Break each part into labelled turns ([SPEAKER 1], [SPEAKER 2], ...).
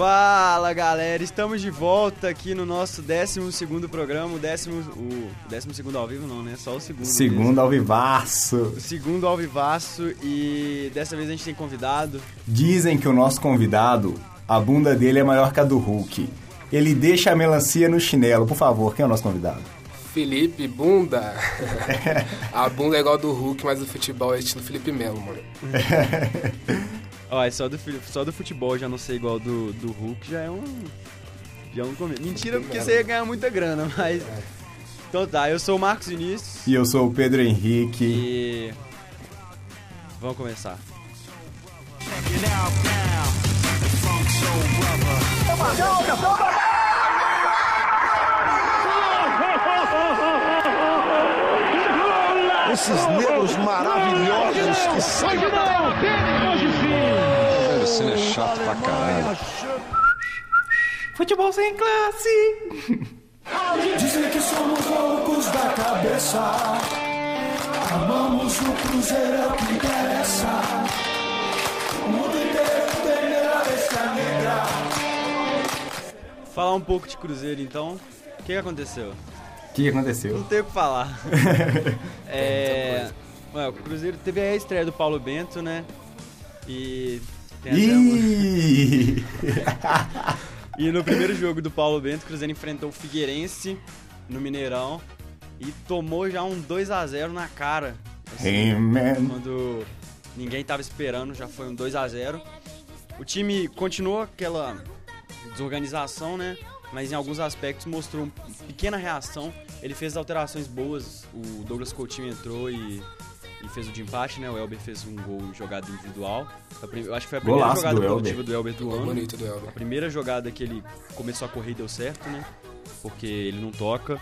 [SPEAKER 1] Fala galera, estamos de volta aqui no nosso 12 programa, o décimo, o décimo segundo ao vivo não, né? Só o segundo.
[SPEAKER 2] Segundo
[SPEAKER 1] mesmo.
[SPEAKER 2] ao vivaço.
[SPEAKER 1] O segundo ao vivaço e dessa vez a gente tem convidado.
[SPEAKER 2] Dizem que o nosso convidado, a bunda dele é maior que a do Hulk. Ele deixa a melancia no chinelo. Por favor, quem é o nosso convidado?
[SPEAKER 3] Felipe Bunda. a bunda é igual do Hulk, mas o futebol é estilo Felipe Melo, mano.
[SPEAKER 1] Ó, é só do, só do futebol já não ser igual do, do Hulk já é um. Já é um começo. Mentira, porque você ia ganhar muita grana, mas. Então tá, eu sou o Marcos Vinícius.
[SPEAKER 2] E eu sou o Pedro Henrique.
[SPEAKER 1] E. Vamos começar.
[SPEAKER 4] Esses negros maravilhosos que são.
[SPEAKER 5] Cine é chato pra caralho.
[SPEAKER 2] Futebol sem classe.
[SPEAKER 6] Dizem que somos loucos da cabeça. Amamos o Cruzeiro, é o que interessa. O mundo inteiro tem a bestia negra.
[SPEAKER 1] Falar um pouco de Cruzeiro então. O que, que aconteceu?
[SPEAKER 2] O que aconteceu?
[SPEAKER 1] Não tenho o que falar. é. Ué, o Cruzeiro teve a estreia do Paulo Bento, né? E. Tem até.
[SPEAKER 2] Ih!
[SPEAKER 1] E no primeiro jogo do Paulo Bento, o Cruzeiro enfrentou o Figueirense no Mineirão e tomou já um 2 a 0 na cara. Assim,
[SPEAKER 2] Hey, man.
[SPEAKER 1] quando ninguém tava esperando, já foi um 2 a 0 O time continuou aquela desorganização, né? Mas em alguns aspectos mostrou uma pequena reação. Ele fez alterações boas. O Douglas Coutinho entrou e, e fez o de empate, né? O Elber fez um gol em jogada individual. Eu acho que foi a primeira
[SPEAKER 2] Golaço
[SPEAKER 1] jogada
[SPEAKER 2] do Elber.
[SPEAKER 1] produtiva do Elber do ano.
[SPEAKER 3] bonito do Elber.
[SPEAKER 1] A primeira jogada que ele começou a correr e deu certo, né? Porque ele não toca.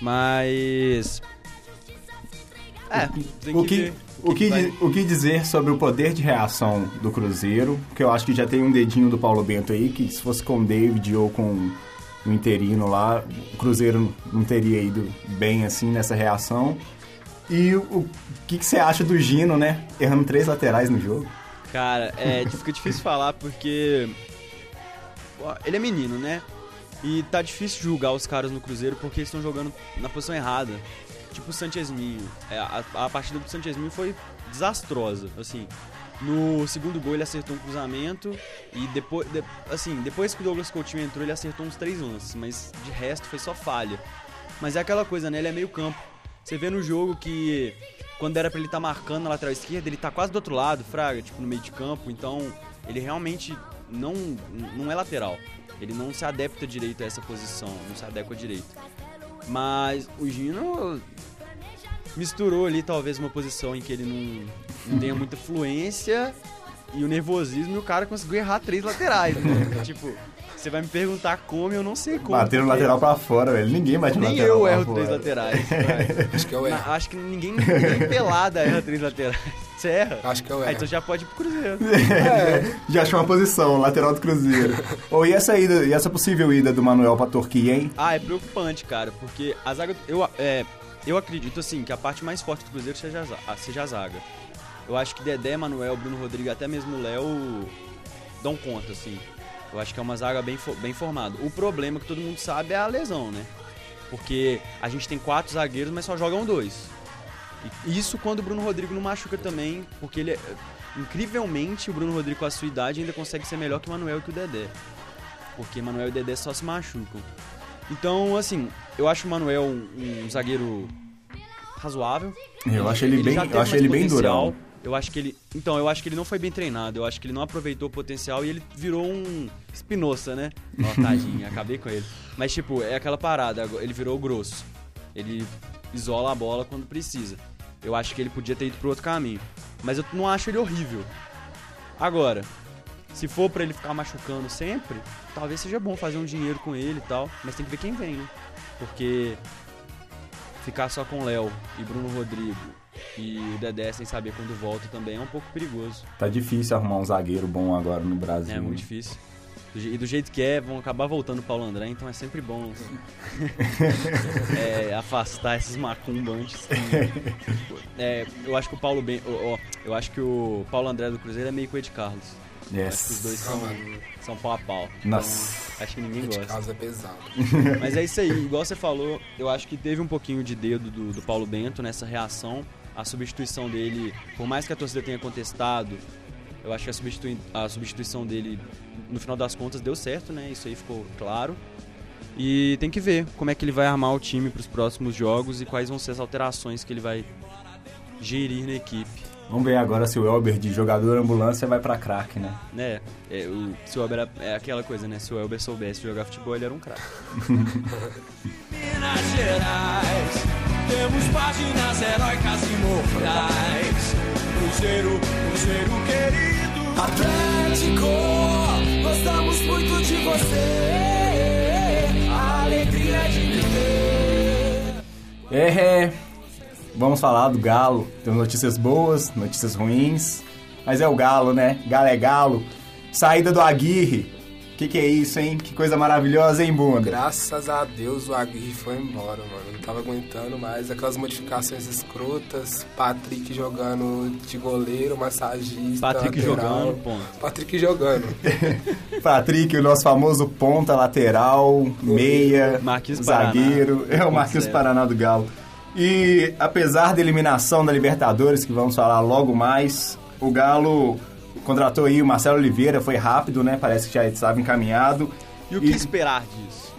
[SPEAKER 1] Mas. É, tem
[SPEAKER 2] O
[SPEAKER 1] que,
[SPEAKER 2] que,
[SPEAKER 1] ver
[SPEAKER 2] o, que,
[SPEAKER 1] vai-
[SPEAKER 2] di- o que dizer sobre o poder de reação do Cruzeiro? Que eu acho que já tem um dedinho do Paulo Bento aí, que se fosse com o David ou com o interino lá, o Cruzeiro não teria ido bem assim nessa reação. E o, o que, que você acha do Gino, né? Errando três laterais no jogo.
[SPEAKER 1] Cara, é, fica difícil falar porque. Ele é menino, né? E tá difícil julgar os caras no Cruzeiro porque eles estão jogando na posição errada. Tipo o Sanchezminho. É, a, a partida do Sanchezminho foi desastrosa. Assim, no segundo gol ele acertou um cruzamento e depois, de- assim, depois que o Douglas Coutinho entrou ele acertou uns três lances, mas de resto foi só falha. Mas é aquela coisa, né? Ele é meio campo. Você vê no jogo que quando era pra ele estar marcando na lateral esquerda, ele tá quase do outro lado, fraga, tipo no meio de campo. Então, ele realmente não não é lateral. Ele não se adapta direito a essa posição, não se adequa direito. Mas o Gino misturou ali talvez uma posição em que ele não, não tenha muita fluência e o nervosismo e o cara conseguiu errar três laterais, né? tipo, você vai me perguntar como, eu não sei como.
[SPEAKER 2] Bateram o lateral pra fora, velho. Ninguém bate no
[SPEAKER 1] Nem
[SPEAKER 2] lateral
[SPEAKER 1] eu
[SPEAKER 2] pra
[SPEAKER 1] erro
[SPEAKER 2] fora.
[SPEAKER 1] três laterais.
[SPEAKER 3] Acho que eu
[SPEAKER 1] Na-
[SPEAKER 3] erro.
[SPEAKER 1] acho que ninguém, ninguém pelada erra três laterais. Você erra?
[SPEAKER 3] Acho que eu
[SPEAKER 1] Ah,
[SPEAKER 3] erro.
[SPEAKER 1] então já pode ir pro Cruzeiro.
[SPEAKER 2] Já achou uma posição, lateral do Cruzeiro. Ou e essa ida, e essa possível ida do Manuel pra Turquia, hein?
[SPEAKER 1] Ah, é preocupante, cara, porque a zaga. Eu, é, eu acredito, assim, que a parte mais forte do Cruzeiro seja a, seja a zaga. Eu acho que Dedé, Manuel, Bruno Rodrigues, até mesmo o Léo dão conta, assim. Eu acho que é uma zaga bem, bem formada. O problema que todo mundo sabe é a lesão, né? Porque a gente tem quatro zagueiros, mas só jogam dois. E isso quando o Bruno Rodrigo não machuca também, porque ele é. Incrivelmente, o Bruno Rodrigo com a sua idade ainda consegue ser melhor que o Manuel e que o Dedé. Porque Manuel e Dedé só se machucam. Então, assim, eu acho o Manuel um, um zagueiro razoável.
[SPEAKER 2] Eu acho ele bem,
[SPEAKER 1] já
[SPEAKER 2] eu acho ele bem durão.
[SPEAKER 1] Eu acho que ele. Então, eu acho que ele não foi bem treinado. Eu acho que ele não aproveitou o potencial e ele virou um Espinosa, né? Ó, tadinho, acabei com ele. Mas, tipo, é aquela parada. Ele virou grosso. Ele isola a bola quando precisa. Eu acho que ele podia ter ido pro outro caminho. Mas eu não acho ele horrível. Agora, se for pra ele ficar machucando sempre, talvez seja bom fazer um dinheiro com ele e tal. Mas tem que ver quem vem, né? Porque ficar só com Léo e Bruno Rodrigo e o Dedé sem saber quando volta também é um pouco perigoso.
[SPEAKER 2] Tá difícil arrumar um zagueiro bom agora no Brasil.
[SPEAKER 1] É muito difícil. E do jeito que é, vão acabar voltando o Paulo André, então é sempre bom é, afastar esses macumbantes. que- É, eu acho que o Paulo Ben, ó, eu acho que o Paulo André do Cruzeiro é meio com o Ed Carlos.
[SPEAKER 2] Yes.
[SPEAKER 1] Os dois são, são pau a pau.
[SPEAKER 2] Nossa.
[SPEAKER 1] Então, acho que ninguém
[SPEAKER 3] De
[SPEAKER 1] gosta.
[SPEAKER 3] casa é pesado.
[SPEAKER 1] Mas é isso aí, igual você falou, eu acho que teve um pouquinho de dedo do, do Paulo Bento nessa reação. A substituição dele, por mais que a torcida tenha contestado, eu acho que a, substitui- a substituição dele, no final das contas, deu certo, né? Isso aí ficou claro. E tem que ver como é que ele vai armar o time para os próximos jogos e quais vão ser as alterações que ele vai gerir na equipe.
[SPEAKER 2] Vamos ver agora se o Elber de jogador ambulância vai pra craque, né?
[SPEAKER 1] Né? É, o, se o Elber era- é aquela coisa, né? Se o Elber soubesse jogar futebol, ele era um craque.
[SPEAKER 6] Minas Gerais, temos páginas heróicas e mortais. Cruzeiro, Cruzeiro querido. Atlético, gostamos muito de você. A alegria de viver.
[SPEAKER 2] É, vamos falar do Galo. Temos notícias boas, notícias ruins. Mas é o Galo, né? Galo é Galo. Saída do Aguirre. Que que é isso, hein? Que coisa maravilhosa, hein, bunda?
[SPEAKER 3] Graças a Deus o Aguirre foi embora, mano. Não tava aguentando mais aquelas modificações escrotas. Patrick jogando de goleiro, massagista.
[SPEAKER 1] Patrick
[SPEAKER 3] lateral.
[SPEAKER 1] jogando, ponto.
[SPEAKER 3] Patrick jogando.
[SPEAKER 2] Patrick, o nosso famoso ponta lateral, meia,
[SPEAKER 1] Marquinhos Paraná.
[SPEAKER 2] zagueiro. É o Marquinhos. Paraná do Galo. E apesar da eliminação da Libertadores, que vamos falar logo mais, o Galo contratou aí o Marcelo Oliveira, foi rápido, né? Parece que já estava encaminhado.
[SPEAKER 1] E o que esperar disso?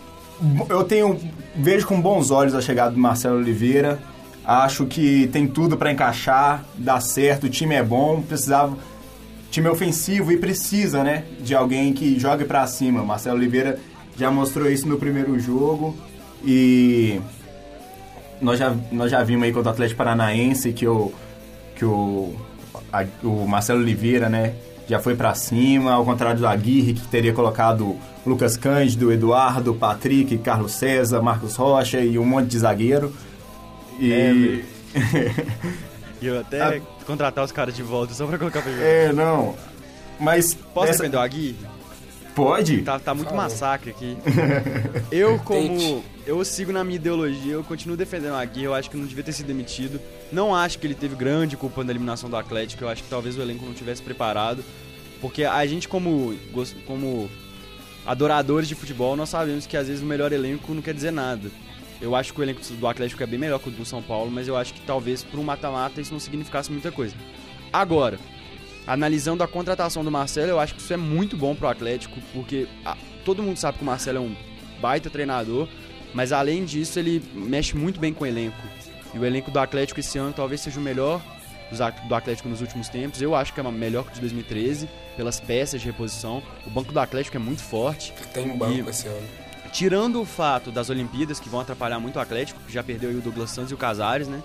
[SPEAKER 2] Eu tenho vejo com bons olhos a chegada do Marcelo Oliveira. Acho que tem tudo para encaixar, dá certo, o time é bom, precisava time é ofensivo e precisa, né, de alguém que jogue para cima. Marcelo Oliveira já mostrou isso no primeiro jogo e nós já, nós já vimos aí contra o Atlético Paranaense que o que o, a- o Marcelo Oliveira, né, já foi para cima, ao contrário do Aguirre, que teria colocado Lucas Cândido, Eduardo, Patrick, Carlos César, Marcos Rocha e um monte de zagueiro. E
[SPEAKER 1] E eu até
[SPEAKER 2] Ah.
[SPEAKER 1] contratar os caras de volta só pra colocar pra jogar.
[SPEAKER 2] é, não. Mas
[SPEAKER 1] Posso
[SPEAKER 2] essa-
[SPEAKER 1] defender o Aguirre?
[SPEAKER 2] Pode?
[SPEAKER 1] Tá, tá muito massacre aqui. Eu, como. Eu sigo na minha ideologia, eu continuo defendendo o Aguirre, eu acho que não devia ter sido demitido. Não acho que ele teve grande culpa na eliminação do Atlético, eu acho que talvez o elenco não tivesse preparado. Porque a gente, como, como adoradores de futebol, nós sabemos que às vezes o melhor elenco não quer dizer nada. Eu acho que o elenco do Atlético é bem melhor que o do São Paulo, mas eu acho que talvez para um mata-mata isso não significasse muita coisa. Agora, analisando a contratação do Marcelo, eu acho que isso é muito bom pro Atlético, porque ah, todo mundo sabe que o Marcelo é um baita treinador, mas além disso ele mexe muito bem com o elenco. E o elenco do Atlético esse ano talvez seja o melhor do Atlético nos últimos tempos. Eu acho que é melhor que o de 2013, pelas peças de reposição. O banco do Atlético é muito forte.
[SPEAKER 3] Tem banco
[SPEAKER 1] E-
[SPEAKER 3] esse ano.
[SPEAKER 1] Tirando o fato das Olimpíadas, que vão atrapalhar muito o Atlético, que já perdeu aí o Douglas Santos e o Casares, né?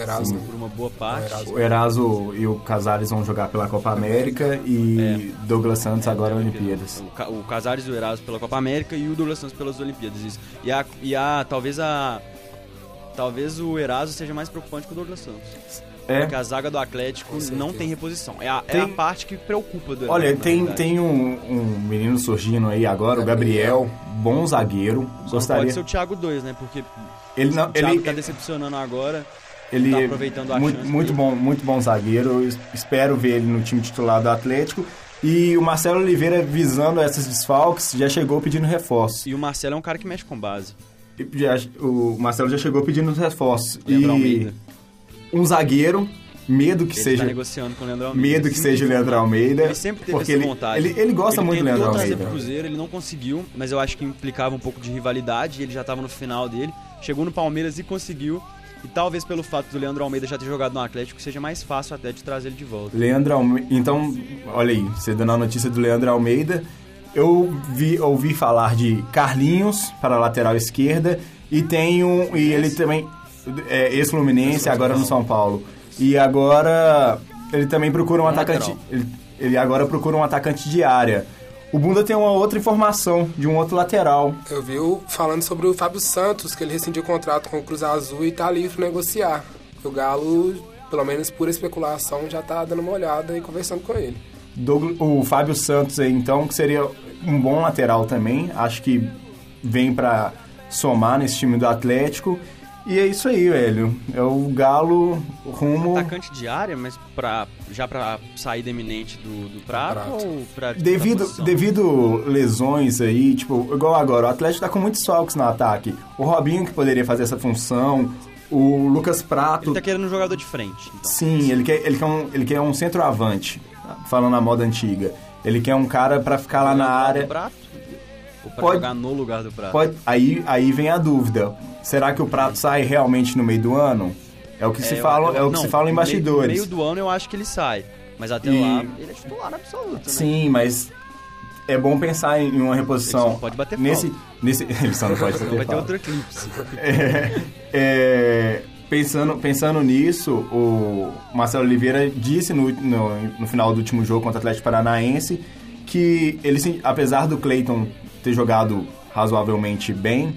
[SPEAKER 3] Erasmo.
[SPEAKER 1] Por uma boa parte.
[SPEAKER 2] O Eraso e o Casares vão jogar pela Copa América e Douglas Santos agora Olimpíadas.
[SPEAKER 1] O, Ca- o Casares e o Erasmo pela Copa América e o Douglas Santos pelas Olimpíadas, isso. E a, e a talvez a talvez o Erasmo seja mais preocupante que o Douglas Santos.
[SPEAKER 2] É.
[SPEAKER 1] Porque a zaga do Atlético não tem reposição. É a, é
[SPEAKER 2] Tem-
[SPEAKER 1] a parte que preocupa do
[SPEAKER 2] Olha, tem,
[SPEAKER 1] verdade.
[SPEAKER 2] tem um, um menino surgindo aí agora, o Gabriel, bom zagueiro.
[SPEAKER 1] Não
[SPEAKER 2] Gostaria.
[SPEAKER 1] pode ser o Thiago 2, né? Porque
[SPEAKER 2] Ele não,
[SPEAKER 1] o Thiago
[SPEAKER 2] ele,
[SPEAKER 1] tá decepcionando agora.
[SPEAKER 2] Ele
[SPEAKER 1] tá
[SPEAKER 2] é
[SPEAKER 1] aproveitando a
[SPEAKER 2] muito,
[SPEAKER 1] chance
[SPEAKER 2] muito
[SPEAKER 1] dele.
[SPEAKER 2] bom, muito bom zagueiro. Eu es- espero ver ele no time titular do Atlético. E o Marcelo Oliveira, visando essas desfalques, já chegou pedindo reforços.
[SPEAKER 1] E o Marcelo é um cara que mexe com base.
[SPEAKER 2] Já- o Marcelo já chegou pedindo reforços.
[SPEAKER 1] Leandro
[SPEAKER 2] e
[SPEAKER 1] Almeida.
[SPEAKER 2] um zagueiro, medo que
[SPEAKER 1] Ele
[SPEAKER 2] seja
[SPEAKER 1] tá negociando com o Leandro Almeida.
[SPEAKER 2] medo que seja o Leandro Almeida.
[SPEAKER 1] Ele sempre teve
[SPEAKER 2] porque
[SPEAKER 1] essa
[SPEAKER 2] ele,
[SPEAKER 1] vontade.
[SPEAKER 2] Ele, ele gosta muito do Leandro
[SPEAKER 1] trazer
[SPEAKER 2] Almeida.
[SPEAKER 1] pro Cruzeiro, ele não conseguiu, mas eu acho que implicava um pouco de rivalidade, ele já tava no final dele. Chegou no Palmeiras e conseguiu. E talvez pelo fato do Leandro Almeida já ter jogado no Atlético, seja mais fácil até de trazer ele de volta.
[SPEAKER 2] Leandro Almeida. Então, olha aí, você dando a notícia do Leandro Almeida. Eu vi, ouvi falar de Carlinhos para a lateral esquerda e tem um. E ele também. É, ex-Fluminense, agora no São Paulo. E agora ele também procura um,
[SPEAKER 1] Um
[SPEAKER 2] atacante. Ele, ele agora procura um atacante de área. O Bunda tem uma outra informação de um outro lateral.
[SPEAKER 3] Eu vi falando sobre o Fábio Santos, que ele rescindiu o contrato com o Cruz Azul e tá livre para negociar. O Galo, pelo menos por especulação, já tá dando uma olhada e conversando com ele.
[SPEAKER 2] Douglas- o Fábio Santos aí, então, que seria um bom lateral também. Acho que vem para somar nesse time do Atlético. E é isso aí, velho. É o Galo rumo.
[SPEAKER 1] Atacante de área, mas pra, já pra saída eminente do, do prato,
[SPEAKER 3] Prato.
[SPEAKER 1] ou pra
[SPEAKER 2] Devido,
[SPEAKER 1] pra
[SPEAKER 2] devido lesões aí, tipo, igual agora, o Atlético tá com muitos falcos no ataque. O Robinho que poderia fazer essa função, o Lucas Prato.
[SPEAKER 1] Ele tá querendo um jogador de frente. Então.
[SPEAKER 2] Sim, ele quer, ele quer um, ele quer um centroavante, falando a moda antiga. Ele quer um cara pra ficar lá na
[SPEAKER 1] do
[SPEAKER 2] área.
[SPEAKER 1] prato? Ou pra
[SPEAKER 2] Pode-
[SPEAKER 1] jogar no lugar do prato?
[SPEAKER 2] Pode, aí, aí vem a dúvida. Será que o Prato sai realmente no meio do ano? É o que se
[SPEAKER 1] eu-
[SPEAKER 2] fala,
[SPEAKER 1] eu-
[SPEAKER 2] é o que
[SPEAKER 1] não,
[SPEAKER 2] se fala em bastidores.
[SPEAKER 1] No meio do ano eu acho que ele sai. Mas até
[SPEAKER 2] E-
[SPEAKER 1] lá, ele é titular absoluto, né?
[SPEAKER 2] Sim, mas é bom pensar em uma reposição.
[SPEAKER 1] Ele pode bater
[SPEAKER 2] nesse,
[SPEAKER 1] falta.
[SPEAKER 2] nesse Ele só não pode bater
[SPEAKER 1] vai ter outro eclipse.
[SPEAKER 2] É, pensando, pensando nisso, o Marcelo Oliveira disse no, no, no final do último jogo contra o Atlético Paranaense que ele, se- apesar do Cleiton ter jogado razoavelmente bem,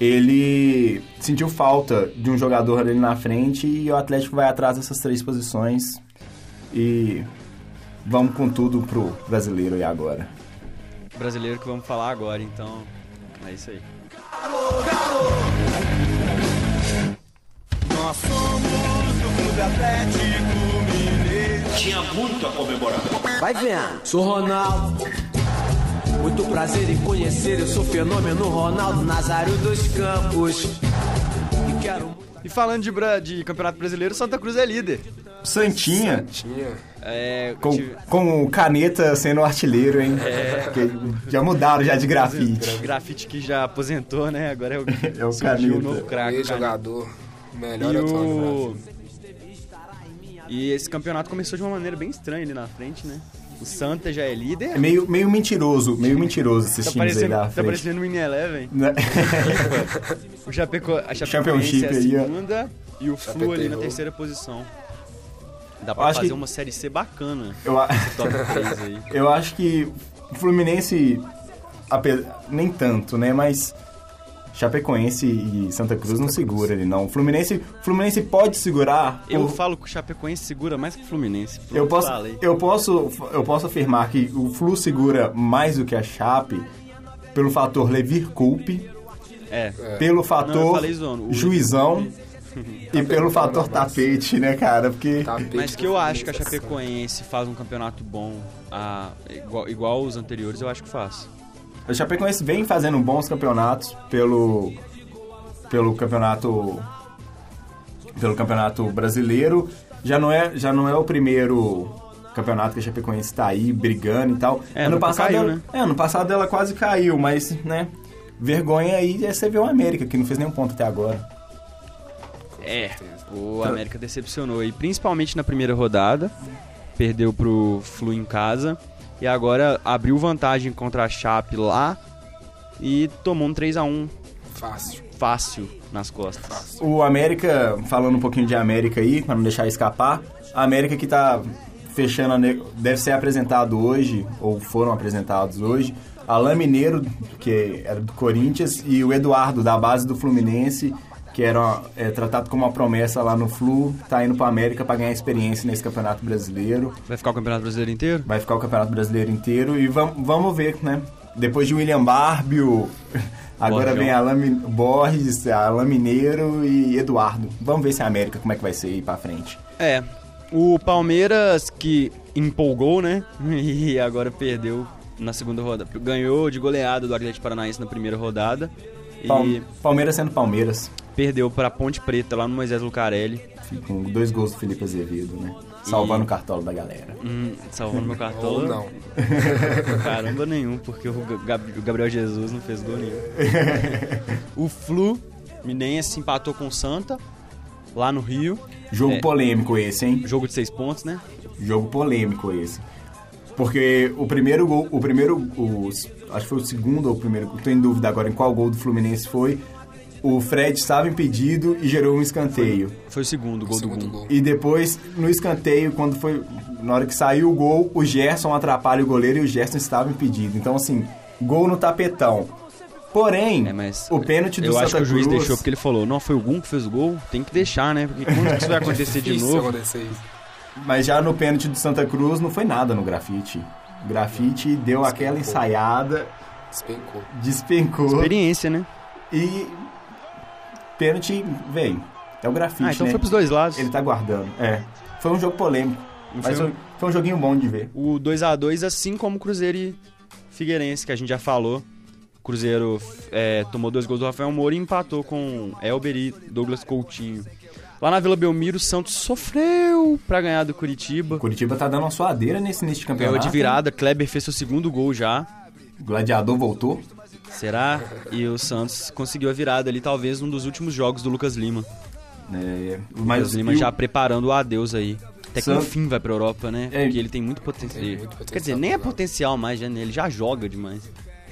[SPEAKER 2] ele sentiu falta de um jogador ali na frente e o Atlético vai atrás dessas três posições e vamos com tudo pro brasileiro aí agora.
[SPEAKER 1] Brasileiro que vamos falar agora, então. É isso aí.
[SPEAKER 6] Nós somos do Clube Atlético Mineiro.
[SPEAKER 4] Tinha muito a comemorar.
[SPEAKER 7] Vai vendo. Sou Ronaldo. Muito prazer em conhecer, eu sou fenômeno Ronaldo Nazário dos Campos. E quero muito.
[SPEAKER 1] E falando de, de Campeonato Brasileiro, Santa Cruz é líder.
[SPEAKER 2] Santinha
[SPEAKER 3] Tinha.
[SPEAKER 1] É,
[SPEAKER 2] com,
[SPEAKER 1] tive-
[SPEAKER 2] com o caneta sendo artilheiro, hein? Porque já mudaram já de grafite.
[SPEAKER 1] grafite que já aposentou, né? Agora é o,
[SPEAKER 2] É o Caneta.
[SPEAKER 1] novo craque.
[SPEAKER 3] Meio
[SPEAKER 1] Caneta.
[SPEAKER 3] jogador. Melhor
[SPEAKER 1] E o... E esse campeonato começou de uma maneira bem estranha ali na frente, né? O Santa já é líder.
[SPEAKER 2] É meio, meio mentiroso, meio mentiroso esses
[SPEAKER 1] Tá
[SPEAKER 2] times aí da
[SPEAKER 1] tá
[SPEAKER 2] frente.
[SPEAKER 1] parecendo o Mini Eleven.
[SPEAKER 2] Né?
[SPEAKER 1] O Chapeco, a Chapecoense
[SPEAKER 2] Championship
[SPEAKER 1] é a segunda e o Flu ali na terceira posição. Dá pra fazer
[SPEAKER 2] que-
[SPEAKER 1] uma Série C bacana.
[SPEAKER 2] Eu, a-
[SPEAKER 1] Top 3 aí.
[SPEAKER 2] eu acho que o Fluminense, nem tanto, né? Mas Chapecoense e Santa Cruz não segura ele, não. O Fluminense, Fluminense pode segurar.
[SPEAKER 1] Eu falo que o Chapecoense segura mais que o Fluminense.
[SPEAKER 2] Eu posso, eu posso, eu posso afirmar que o Flu segura mais do que a Chape pelo fator Levir Culpe,
[SPEAKER 1] É.
[SPEAKER 2] pelo
[SPEAKER 1] Não, eu
[SPEAKER 2] fator
[SPEAKER 1] falei zoando. O-
[SPEAKER 2] juizão e pelo fator tapete, né, cara? Porque
[SPEAKER 3] Tapete
[SPEAKER 1] Mas que eu acho que a. Chapecoense faz um campeonato bom, ah, igual, igual os anteriores, eu acho que faz.
[SPEAKER 2] O Chapecoense vem fazendo bons campeonatos pelo pelo campeonato pelo campeonato brasileiro. Já não é já não é o primeiro campeonato que a Chapecoense tá aí brigando e tal.
[SPEAKER 1] É,
[SPEAKER 2] ano passado
[SPEAKER 1] caiu,
[SPEAKER 2] ela,
[SPEAKER 1] né?
[SPEAKER 2] é, ano passado ela quase caiu, mas né, vergonha aí é você ver o América que não fez nenhum ponto até agora.
[SPEAKER 1] É, o América decepcionou. E principalmente na primeira rodada, perdeu pro Flu em casa. E agora abriu vantagem contra a Chape lá e tomou um 3x1
[SPEAKER 3] Fácil.
[SPEAKER 1] fácil nas costas.
[SPEAKER 2] O América, falando um pouquinho de América aí, pra não deixar escapar, a América que tá fechando, a deve ser apresentado hoje, ou foram apresentados hoje, Alain Mineiro, que era do Corinthians, e o Eduardo, da base do Fluminense, que era é, tratado como uma promessa lá no Flu, tá indo pra América pra ganhar experiência nesse Campeonato Brasileiro.
[SPEAKER 1] Vai ficar o Campeonato Brasileiro inteiro?
[SPEAKER 2] Vai ficar o Campeonato Brasileiro inteiro e vam, vamos ver, né? Depois de William Barbio, agora vem Alain Borges, Alain Mineiro e Eduardo. Vamos ver se a América, como é que vai ser aí pra frente.
[SPEAKER 1] É. O Palmeiras que empolgou, né? E agora perdeu na segunda rodada. Ganhou de goleada do Atlético Paranaense na primeira rodada. E
[SPEAKER 2] Pal- Palmeiras sendo Palmeiras,
[SPEAKER 1] perdeu pra Ponte Preta lá no Moisés Lucarelli.
[SPEAKER 2] com dois gols do Felipe Azevedo, né? Salvando o cartola da galera.
[SPEAKER 1] Hum, salvando meu cartão.
[SPEAKER 3] Ou não.
[SPEAKER 1] Caramba nenhum, porque o Gab- o Gabriel Jesus não fez gol nenhum. o Flu Minense empatou com o Santa, lá no Rio.
[SPEAKER 2] Jogo
[SPEAKER 1] É.
[SPEAKER 2] polêmico esse, hein?
[SPEAKER 1] Jogo de seis pontos, né?
[SPEAKER 2] Jogo polêmico esse. Porque o primeiro gol, o primeiro, os- acho que foi o segundo ou o primeiro, tô em dúvida agora em qual gol do Fluminense foi. O Fred estava impedido e gerou um escanteio.
[SPEAKER 1] Foi o segundo gol do
[SPEAKER 3] Segundo
[SPEAKER 1] Gum.
[SPEAKER 3] gol.
[SPEAKER 2] E depois, no escanteio, quando foi. Na hora que saiu o gol, o Gerson atrapalha o goleiro e o Gerson estava impedido. Então, assim, gol no tapetão. Porém,
[SPEAKER 1] É, mas
[SPEAKER 2] o pênalti do
[SPEAKER 1] eu
[SPEAKER 2] Santa
[SPEAKER 1] acho que o juiz
[SPEAKER 2] Cruz-
[SPEAKER 1] deixou porque ele falou: não, foi o Gum que fez o gol, tem que deixar, né? Porque quando que isso vai acontecer de novo?
[SPEAKER 3] acontecer.
[SPEAKER 2] Mas já no pênalti do Santa Cruz não foi nada no grafite. O grafite deu aquela ensaiada,
[SPEAKER 3] Despencou.
[SPEAKER 2] despencou.
[SPEAKER 1] Experiência, né?
[SPEAKER 2] E Pênalti, velho, é o grafite,
[SPEAKER 1] Ah, então
[SPEAKER 2] né?
[SPEAKER 1] foi pros dois lados.
[SPEAKER 2] Ele tá guardando, é. Foi um jogo polêmico, mas
[SPEAKER 1] foi
[SPEAKER 2] foi,
[SPEAKER 1] um-
[SPEAKER 2] foi um joguinho bom de ver.
[SPEAKER 1] O 2 a 2 assim como o Cruzeiro e Figueirense, que a gente já falou. O Cruzeiro é, tomou dois gols do Rafael Moura e empatou com Elber e Douglas Coutinho. Lá na Vila Belmiro, o Santos sofreu pra ganhar do Curitiba.
[SPEAKER 2] Curitiba tá dando uma suadeira nesse início de
[SPEAKER 1] Ganhou
[SPEAKER 2] campeonato.
[SPEAKER 1] de virada, Kleber fez seu segundo gol já.
[SPEAKER 2] O Gladiador voltou.
[SPEAKER 1] Será? E o Santos conseguiu a virada ali, talvez um dos últimos jogos do Lucas Lima.
[SPEAKER 2] É,
[SPEAKER 1] Lucas
[SPEAKER 2] mas
[SPEAKER 1] Lima
[SPEAKER 2] e o-
[SPEAKER 1] já preparando o adeus aí. Até que
[SPEAKER 2] Santos-
[SPEAKER 1] no fim vai pra Europa, né?
[SPEAKER 2] É.
[SPEAKER 1] Porque ele tem muito potencial.
[SPEAKER 3] Tem muito potencial
[SPEAKER 1] Quer dizer, nem é potencial mais, né? Ele já joga demais.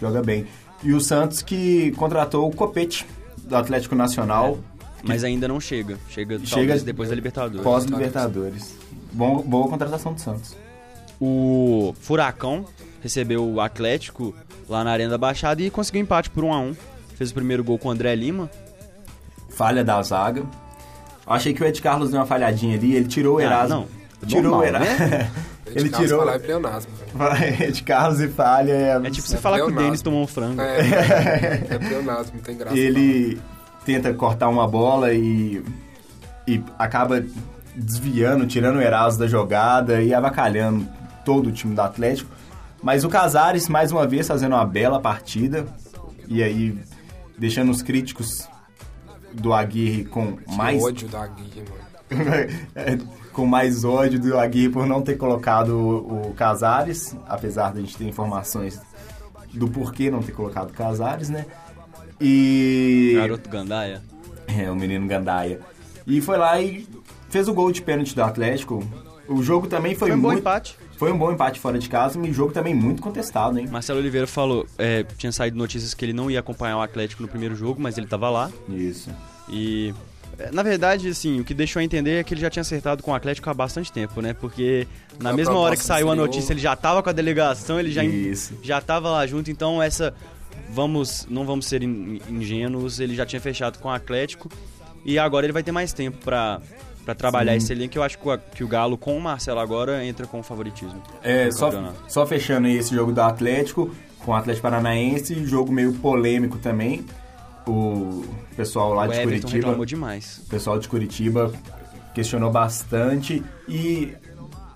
[SPEAKER 2] joga bem. E o Santos que contratou o Copete do Atlético Nacional
[SPEAKER 1] Mas ainda não chega. Chega,
[SPEAKER 2] Chega
[SPEAKER 1] talvez depois da Libertadores.
[SPEAKER 2] pós-Libertadores. Bom, boa contratação do Santos.
[SPEAKER 1] O Furacão recebeu o Atlético lá na Arena da Baixada e conseguiu empate por 1 a 1 Fez o primeiro gol com o André Lima.
[SPEAKER 2] Falha da zaga. Eu achei que o Ed Carlos deu uma falhadinha ali, ele tirou o
[SPEAKER 1] Ah,
[SPEAKER 2] Erasmo.
[SPEAKER 1] não.
[SPEAKER 2] Tirou
[SPEAKER 1] Normal,
[SPEAKER 2] o Erasmo.
[SPEAKER 1] né?
[SPEAKER 2] ele tirou.
[SPEAKER 3] Falar é pleonasmo.
[SPEAKER 2] Ed Carlos e falha. É,
[SPEAKER 1] É tipo você
[SPEAKER 3] É
[SPEAKER 1] falar que o. Denis tomou um frango.
[SPEAKER 3] É, é pleonasmo, não tem graça.
[SPEAKER 2] ele tenta cortar uma bola e, e acaba desviando, tirando o Erasmo da jogada e avacalhando todo o time do Atlético. Mas o Casares, mais uma vez, fazendo uma bela partida. E aí, deixando os críticos do Aguirre com
[SPEAKER 3] Que
[SPEAKER 2] mais
[SPEAKER 3] ódio da Guia, mano.
[SPEAKER 2] com mais ódio do Aguirre por não ter colocado o, o Casares, apesar de a gente ter informações do porquê não ter colocado o Casares, né? E
[SPEAKER 1] Garoto Gandaia.
[SPEAKER 2] é, o menino Gandaia. E foi lá e fez o gol de pênalti do Atlético. O jogo também foi,
[SPEAKER 1] Foi um bom
[SPEAKER 2] muito
[SPEAKER 1] empate.
[SPEAKER 2] Foi um bom empate fora de casa, e o jogo também muito contestado, hein?
[SPEAKER 1] Marcelo Oliveira falou, é, tinha saído notícias que ele não ia acompanhar o Atlético no primeiro jogo, mas ele tava lá.
[SPEAKER 2] Isso.
[SPEAKER 1] E é, na verdade, assim, o que deixou a entender é que ele já tinha acertado com o Atlético há bastante tempo, né? Porque na
[SPEAKER 3] A
[SPEAKER 1] mesma hora que saiu a notícia, ele já tava com a delegação, ele já
[SPEAKER 2] Isso.
[SPEAKER 1] já tava lá junto, então essa vamos não vamos ser in- ingênuos, ele já tinha fechado com o Atlético e agora ele vai ter mais tempo pra para trabalhar esse elenco, que eu acho que o, que o Galo com o Marcelo agora entra com favoritismo.
[SPEAKER 2] É, só,
[SPEAKER 1] campeonato.
[SPEAKER 2] só fechando aí esse jogo do Atlético, com o Atlético Paranaense, jogo meio polêmico também. O pessoal lá
[SPEAKER 1] o
[SPEAKER 2] de
[SPEAKER 1] Everton
[SPEAKER 2] Curitiba.
[SPEAKER 1] reclamou demais.
[SPEAKER 2] O pessoal de Curitiba questionou bastante e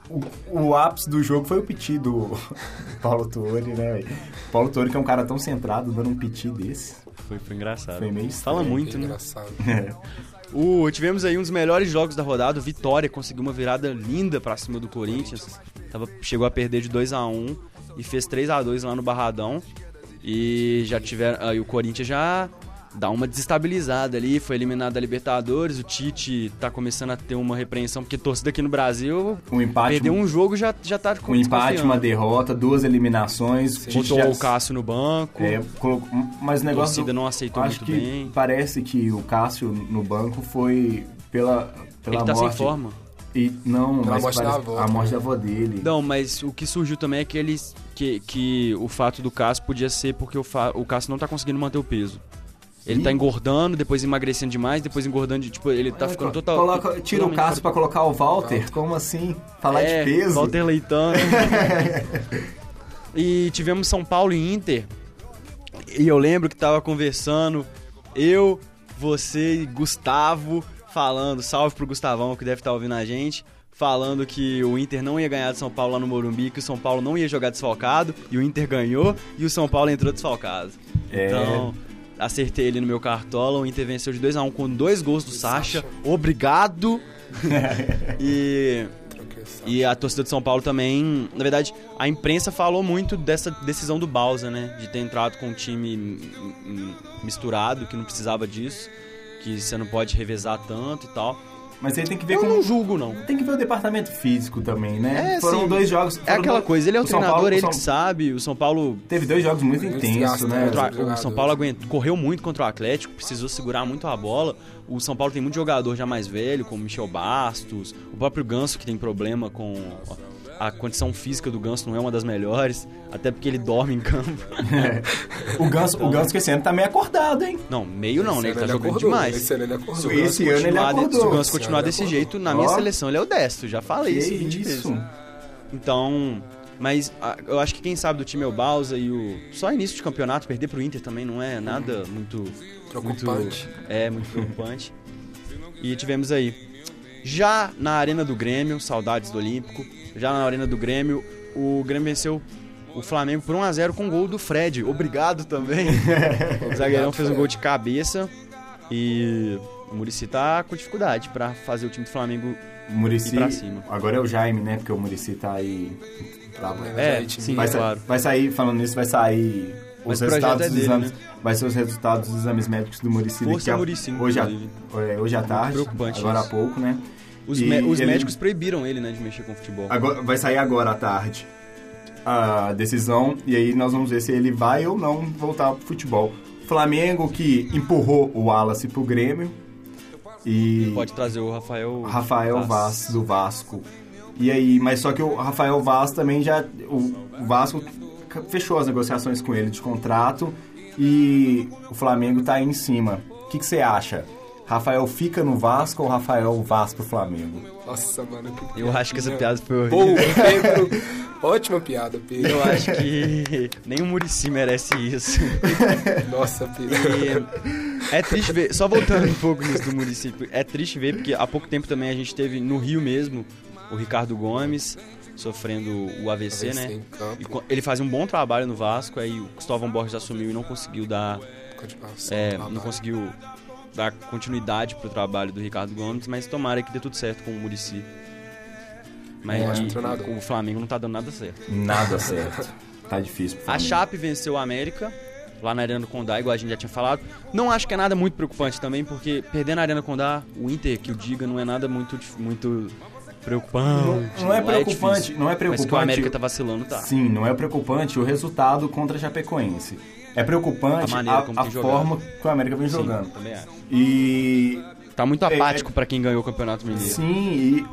[SPEAKER 2] o, o ápice do jogo foi o piti do Paulo Tuori, né? velho? Paulo Tuori que é um cara tão centrado, dando um piti desse.
[SPEAKER 1] Foi, foi engraçado.
[SPEAKER 2] Foi meio
[SPEAKER 1] Fala
[SPEAKER 2] estranho.
[SPEAKER 1] muito, né?
[SPEAKER 3] Engraçado.
[SPEAKER 1] O, tivemos aí um dos melhores jogos da rodada. O Vitória conseguiu uma virada linda pra cima do Corinthians. Tava, chegou a perder de 2 a 1 e fez 3 a 2 lá no Barradão. E já tiveram. Aí o Corinthians já dá uma desestabilizada ali. Foi eliminado da Libertadores. O Tite tá começando a ter uma repreensão, porque torcida aqui no Brasil.
[SPEAKER 2] Um empate,
[SPEAKER 1] Perdeu um jogo já, já tá com
[SPEAKER 2] um empate, uma derrota, duas eliminações. Tite
[SPEAKER 1] Botou
[SPEAKER 2] já-
[SPEAKER 1] o Cássio no banco.
[SPEAKER 2] É, colocou, mas o
[SPEAKER 1] a
[SPEAKER 2] negócio
[SPEAKER 1] torcida
[SPEAKER 2] do-
[SPEAKER 1] não aceitou
[SPEAKER 2] acho
[SPEAKER 1] muito
[SPEAKER 2] que
[SPEAKER 1] bem.
[SPEAKER 2] parece que o Cássio no banco foi pela pela
[SPEAKER 1] Ele tá
[SPEAKER 2] morte
[SPEAKER 1] sem forma.
[SPEAKER 2] e não,
[SPEAKER 3] Pela
[SPEAKER 2] mas
[SPEAKER 3] morte
[SPEAKER 2] parece-
[SPEAKER 3] da avó,
[SPEAKER 2] a morte
[SPEAKER 3] né?
[SPEAKER 2] da avó dele.
[SPEAKER 1] Não, mas o que surgiu também é que eles. Que, que o fato do Cássio podia ser porque o, fa, o Cássio não tá conseguindo manter o peso. Ele tá engordando, depois emagrecendo demais, depois engordando de. Tipo, ele tá ficando total.
[SPEAKER 2] Coloca, tira o Cássio pra
[SPEAKER 1] fora-
[SPEAKER 2] colocar o Walter? Como assim? Falar
[SPEAKER 1] é,
[SPEAKER 2] de peso?
[SPEAKER 1] Walter Leitão. e tivemos São Paulo e Inter. E eu lembro que tava conversando, eu, você e Gustavo falando, salve pro Gustavão que deve estar ouvindo a gente, falando que o Inter não ia ganhar de São Paulo lá no Morumbi, que o São Paulo não ia jogar desfalcado, e o Inter ganhou, e o São Paulo entrou desfalcado.
[SPEAKER 2] É.
[SPEAKER 1] Então, acertei ele no meu cartola, o Inter venceu de 2 a 1 com dois gols do Sacha. Obrigado! e e a torcida de São Paulo também, na verdade, a imprensa falou muito dessa decisão do Balsa, né? De ter entrado com um time misturado, que não precisava disso, que você não pode revezar tanto e tal.
[SPEAKER 2] Mas aí tem que ver
[SPEAKER 1] Eu
[SPEAKER 2] com.
[SPEAKER 1] não julgo, não.
[SPEAKER 2] Tem que ver o departamento físico também, né?
[SPEAKER 1] É,
[SPEAKER 2] Foram
[SPEAKER 1] sim.
[SPEAKER 2] dois jogos.
[SPEAKER 1] É aquela
[SPEAKER 2] dois-
[SPEAKER 1] coisa, ele é o,
[SPEAKER 2] São
[SPEAKER 1] treinador,
[SPEAKER 2] Paulo-
[SPEAKER 1] ele
[SPEAKER 2] São-
[SPEAKER 1] que sabe. O São Paulo.
[SPEAKER 2] Teve dois jogos muito intensos, né?
[SPEAKER 3] né?
[SPEAKER 1] contra-
[SPEAKER 3] os
[SPEAKER 1] o São. Paulo aguentou, correu muito contra o Atlético, precisou segurar muito a bola. O São Paulo tem muito jogador já mais velho, como Michel Bastos, o próprio Ganso que tem problema com a condição física do Ganso não é uma das melhores, até porque ele dorme em campo.
[SPEAKER 2] O Ganso, o Ganso que esse ano tá meio acordado, hein?
[SPEAKER 1] Não, meio não, né? Ele
[SPEAKER 3] Esse
[SPEAKER 1] tá
[SPEAKER 3] ano
[SPEAKER 1] jogando
[SPEAKER 3] acordou,
[SPEAKER 1] demais.
[SPEAKER 3] Esse ano ele acordou.
[SPEAKER 1] Se o Ganso
[SPEAKER 2] Esse ano ele acordou.
[SPEAKER 1] se o Ganso
[SPEAKER 3] Esse
[SPEAKER 1] continuar
[SPEAKER 3] ele
[SPEAKER 1] desse
[SPEAKER 3] acordou.
[SPEAKER 1] jeito, na minha seleção ele é o destro, já falei
[SPEAKER 2] Que
[SPEAKER 1] isso 20 vezes.
[SPEAKER 2] isso?
[SPEAKER 1] Então, Mas a- eu acho que quem sabe do time é o Balsa e o. Só início de campeonato, perder pro Inter também não é nada muito.
[SPEAKER 3] Preocupante.
[SPEAKER 1] Muito, é, muito preocupante. E tivemos aí. Já na Arena do Grêmio, saudades do Olímpico. Já na Arena do Grêmio, o Grêmio venceu o Flamengo por 1x0 com gol do Fred. Obrigado também. o zagueirão fez um gol de cabeça. E o Murici tá com dificuldade pra fazer o time do Flamengo.
[SPEAKER 2] O Murici,
[SPEAKER 1] E pra cima.
[SPEAKER 2] agora é o Jaime, né? Porque o Murici tá aí. Tá,
[SPEAKER 1] É, sim,
[SPEAKER 2] vai,
[SPEAKER 1] claro.
[SPEAKER 2] vai sair, falando nisso, vai sair os resultados
[SPEAKER 1] é
[SPEAKER 2] dos
[SPEAKER 1] dele,
[SPEAKER 2] exames.
[SPEAKER 1] né?
[SPEAKER 2] Vai ser os resultados dos exames médicos do Murici
[SPEAKER 1] Força
[SPEAKER 2] a-
[SPEAKER 1] Muricy,
[SPEAKER 2] hoje, é, hoje à tarde.
[SPEAKER 1] preocupante
[SPEAKER 2] agora
[SPEAKER 1] isso.
[SPEAKER 2] há pouco, né?
[SPEAKER 1] Os,
[SPEAKER 2] E
[SPEAKER 1] mé- os
[SPEAKER 2] ele-
[SPEAKER 1] médicos proibiram ele, né, de mexer com futebol.
[SPEAKER 2] Agora, vai sair agora à tarde a decisão e aí nós vamos ver se ele vai ou não voltar pro futebol. Flamengo que empurrou o Wallace pro Grêmio e
[SPEAKER 1] Pode trazer o Rafael.
[SPEAKER 2] Rafael
[SPEAKER 1] Vaz.
[SPEAKER 2] Vaz do Vasco. E aí, mas só que o Rafael Vaz também já o Vasco fechou as negociações com ele de contrato e o Flamengo tá aí em cima. O que que você acha? Rafael fica no Vasco ou Rafael Vaz pro Flamengo?
[SPEAKER 3] Nossa, mano. que
[SPEAKER 1] Eu acho que essa piada foi horrível.
[SPEAKER 3] Boa, Pedro. Ótima piada, Pedro.
[SPEAKER 1] Eu acho que nem o Murici merece isso.
[SPEAKER 3] Nossa, Pedro.
[SPEAKER 1] E é triste ver, só voltando um pouco nisso do município, é triste ver porque há pouco tempo também a gente teve no Rio mesmo o Ricardo Gomes sofrendo o AVC,
[SPEAKER 3] AVC
[SPEAKER 1] né? E ele fazia um bom trabalho no Vasco, aí o Cristóvão Borges assumiu e não conseguiu dar, é, não conseguiu dar continuidade pro trabalho do Ricardo Gomes, mas tomara que dê tudo certo com o Murici. Mas
[SPEAKER 3] treinador.
[SPEAKER 1] o Flamengo não tá dando nada certo.
[SPEAKER 2] Nada certo. tá difícil
[SPEAKER 1] A. Chape venceu o América, lá na Arena do Condá, igual a gente já tinha falado. Não acho que é nada muito preocupante também, porque perder na Arena Condá, o Inter, que o diga, não é nada muito, muito preocupante.
[SPEAKER 2] Não- não é
[SPEAKER 1] Lá
[SPEAKER 2] preocupante,
[SPEAKER 1] difícil.
[SPEAKER 2] não é
[SPEAKER 1] Mas que o
[SPEAKER 2] preocupante.
[SPEAKER 1] América tá vacilando, tá.
[SPEAKER 2] Sim, não é preocupante o resultado contra a Chapecoense. É preocupante
[SPEAKER 1] A
[SPEAKER 2] a, a forma que o América vem
[SPEAKER 1] Sim,
[SPEAKER 2] jogando.
[SPEAKER 1] também acho.
[SPEAKER 2] E
[SPEAKER 1] Tá muito
[SPEAKER 2] É,
[SPEAKER 1] apático
[SPEAKER 2] é-
[SPEAKER 1] pra quem ganhou o Campeonato Mineiro.
[SPEAKER 2] Sim,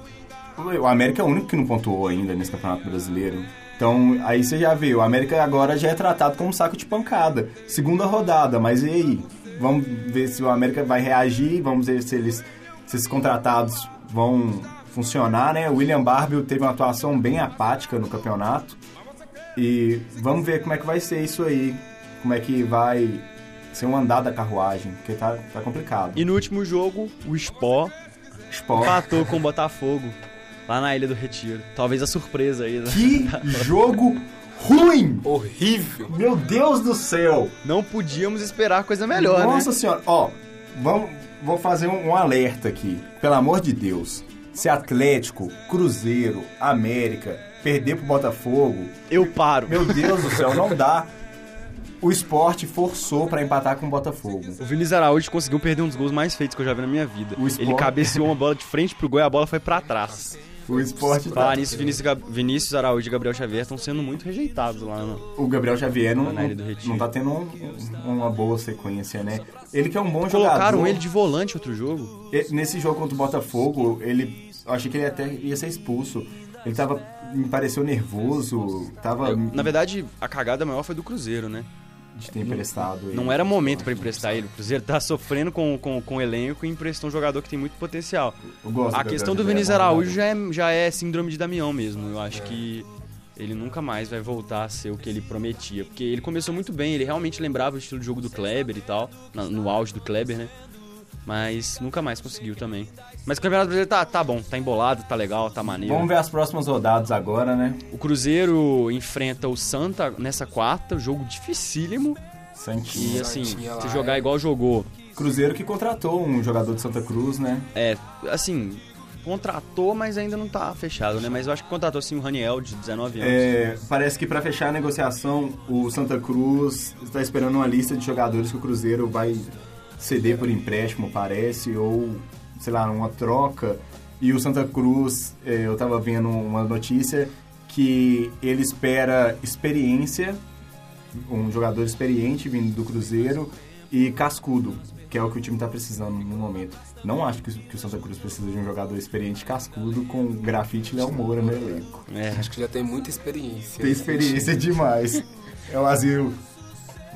[SPEAKER 2] e o América é o único que não pontuou ainda nesse Campeonato Brasileiro. Então, aí você já vê, o América agora já é tratado como um saco de pancada. Segunda rodada, mas e aí? Vamos ver se o América vai reagir, vamos ver se eles se esses contratados vão funcionar, né? O William Barbie teve uma atuação bem apática no campeonato. E vamos ver como é que vai ser isso aí. Como é que vai ser um andar da carruagem, porque tá, tá complicado.
[SPEAKER 1] E no último jogo, o Spó
[SPEAKER 2] Sport.
[SPEAKER 1] empatou com o Botafogo, lá na Ilha do Retiro. Talvez a surpresa aí. né?
[SPEAKER 2] Que jogo ruim!
[SPEAKER 3] Horrível.
[SPEAKER 2] Meu Deus do céu!
[SPEAKER 1] Não podíamos esperar coisa melhor,
[SPEAKER 2] Nossa
[SPEAKER 1] né?
[SPEAKER 2] senhora, ó, vamos, vou fazer um, um alerta aqui. Pelo amor de Deus. Se Atlético, Cruzeiro, América perder pro Botafogo,
[SPEAKER 1] Eu paro.
[SPEAKER 2] meu Deus do céu, não dá. O esporte forçou pra empatar com o Botafogo.
[SPEAKER 1] O Vinícius Araújo conseguiu perder um dos gols mais feitos que eu já vi na minha vida. Ele cabeceou uma bola de frente pro gol e a bola foi pra trás.
[SPEAKER 2] O esporte tá.
[SPEAKER 1] Falar nisso, Vinícius, Gab- Vinícius Araújo e Gabriel Xavier estão sendo muito rejeitados lá no...
[SPEAKER 2] O Gabriel Xavier não,
[SPEAKER 1] Tá na Ilha do
[SPEAKER 2] não,
[SPEAKER 1] Retiro.
[SPEAKER 2] não tá tendo um- uma boa sequência, né? Ele que é um bom
[SPEAKER 1] Colocaram
[SPEAKER 2] jogador.
[SPEAKER 1] ele de volante outro jogo.
[SPEAKER 2] E- Nesse jogo contra o Botafogo, ele. Eu achei que ele até ia ser expulso. Ele tava. Me pareceu nervoso. Tava.
[SPEAKER 1] Na verdade, a cagada maior foi do Cruzeiro, né?
[SPEAKER 2] De ter emprestado ele.
[SPEAKER 1] Não era momento pra emprestar ele. O Cruzeiro tá sofrendo com, com, com o elenco e emprestou um jogador que tem muito potencial. A questão do Vinícius
[SPEAKER 2] é
[SPEAKER 1] Araújo já é, já é síndrome de Damião mesmo. Eu acho que ele nunca mais vai voltar a ser o que ele prometia. Porque ele começou muito bem, ele realmente lembrava o estilo de jogo do Kleber e tal, no auge do Kleber, né? Mas nunca mais conseguiu também. Mas o Campeonato Brasileiro tá, tá bom, tá embolado, tá legal, tá maneiro.
[SPEAKER 2] Vamos ver as próximas rodadas agora, né?
[SPEAKER 1] O Cruzeiro enfrenta o Santa nessa quarta, jogo dificílimo. E
[SPEAKER 2] Santinha.
[SPEAKER 1] assim,
[SPEAKER 3] Santinha lá,
[SPEAKER 1] se jogar
[SPEAKER 3] é.
[SPEAKER 1] igual jogou,
[SPEAKER 2] Cruzeiro que contratou um jogador de Santa Cruz, né?
[SPEAKER 1] é, assim, contratou, mas ainda não tá fechado, né? Mas eu acho que contratou sim o Raniel, de 19 anos.
[SPEAKER 2] É, parece que para fechar a negociação, o Santa Cruz está esperando uma lista de jogadores que o Cruzeiro vai ceder por empréstimo, parece, ou sei lá, uma troca. E o Santa Cruz, é, eu tava vendo uma notícia que ele espera experiência, um jogador experiente vindo do Cruzeiro e cascudo, que é o que o time tá precisando no momento. Não acho que, que o Santa Cruz precisa de um jogador experiente cascudo com grafite Léo Moura no elenco.
[SPEAKER 1] É,
[SPEAKER 3] Acho que já tem muita experiência.
[SPEAKER 2] Tem experiência demais. É o asilo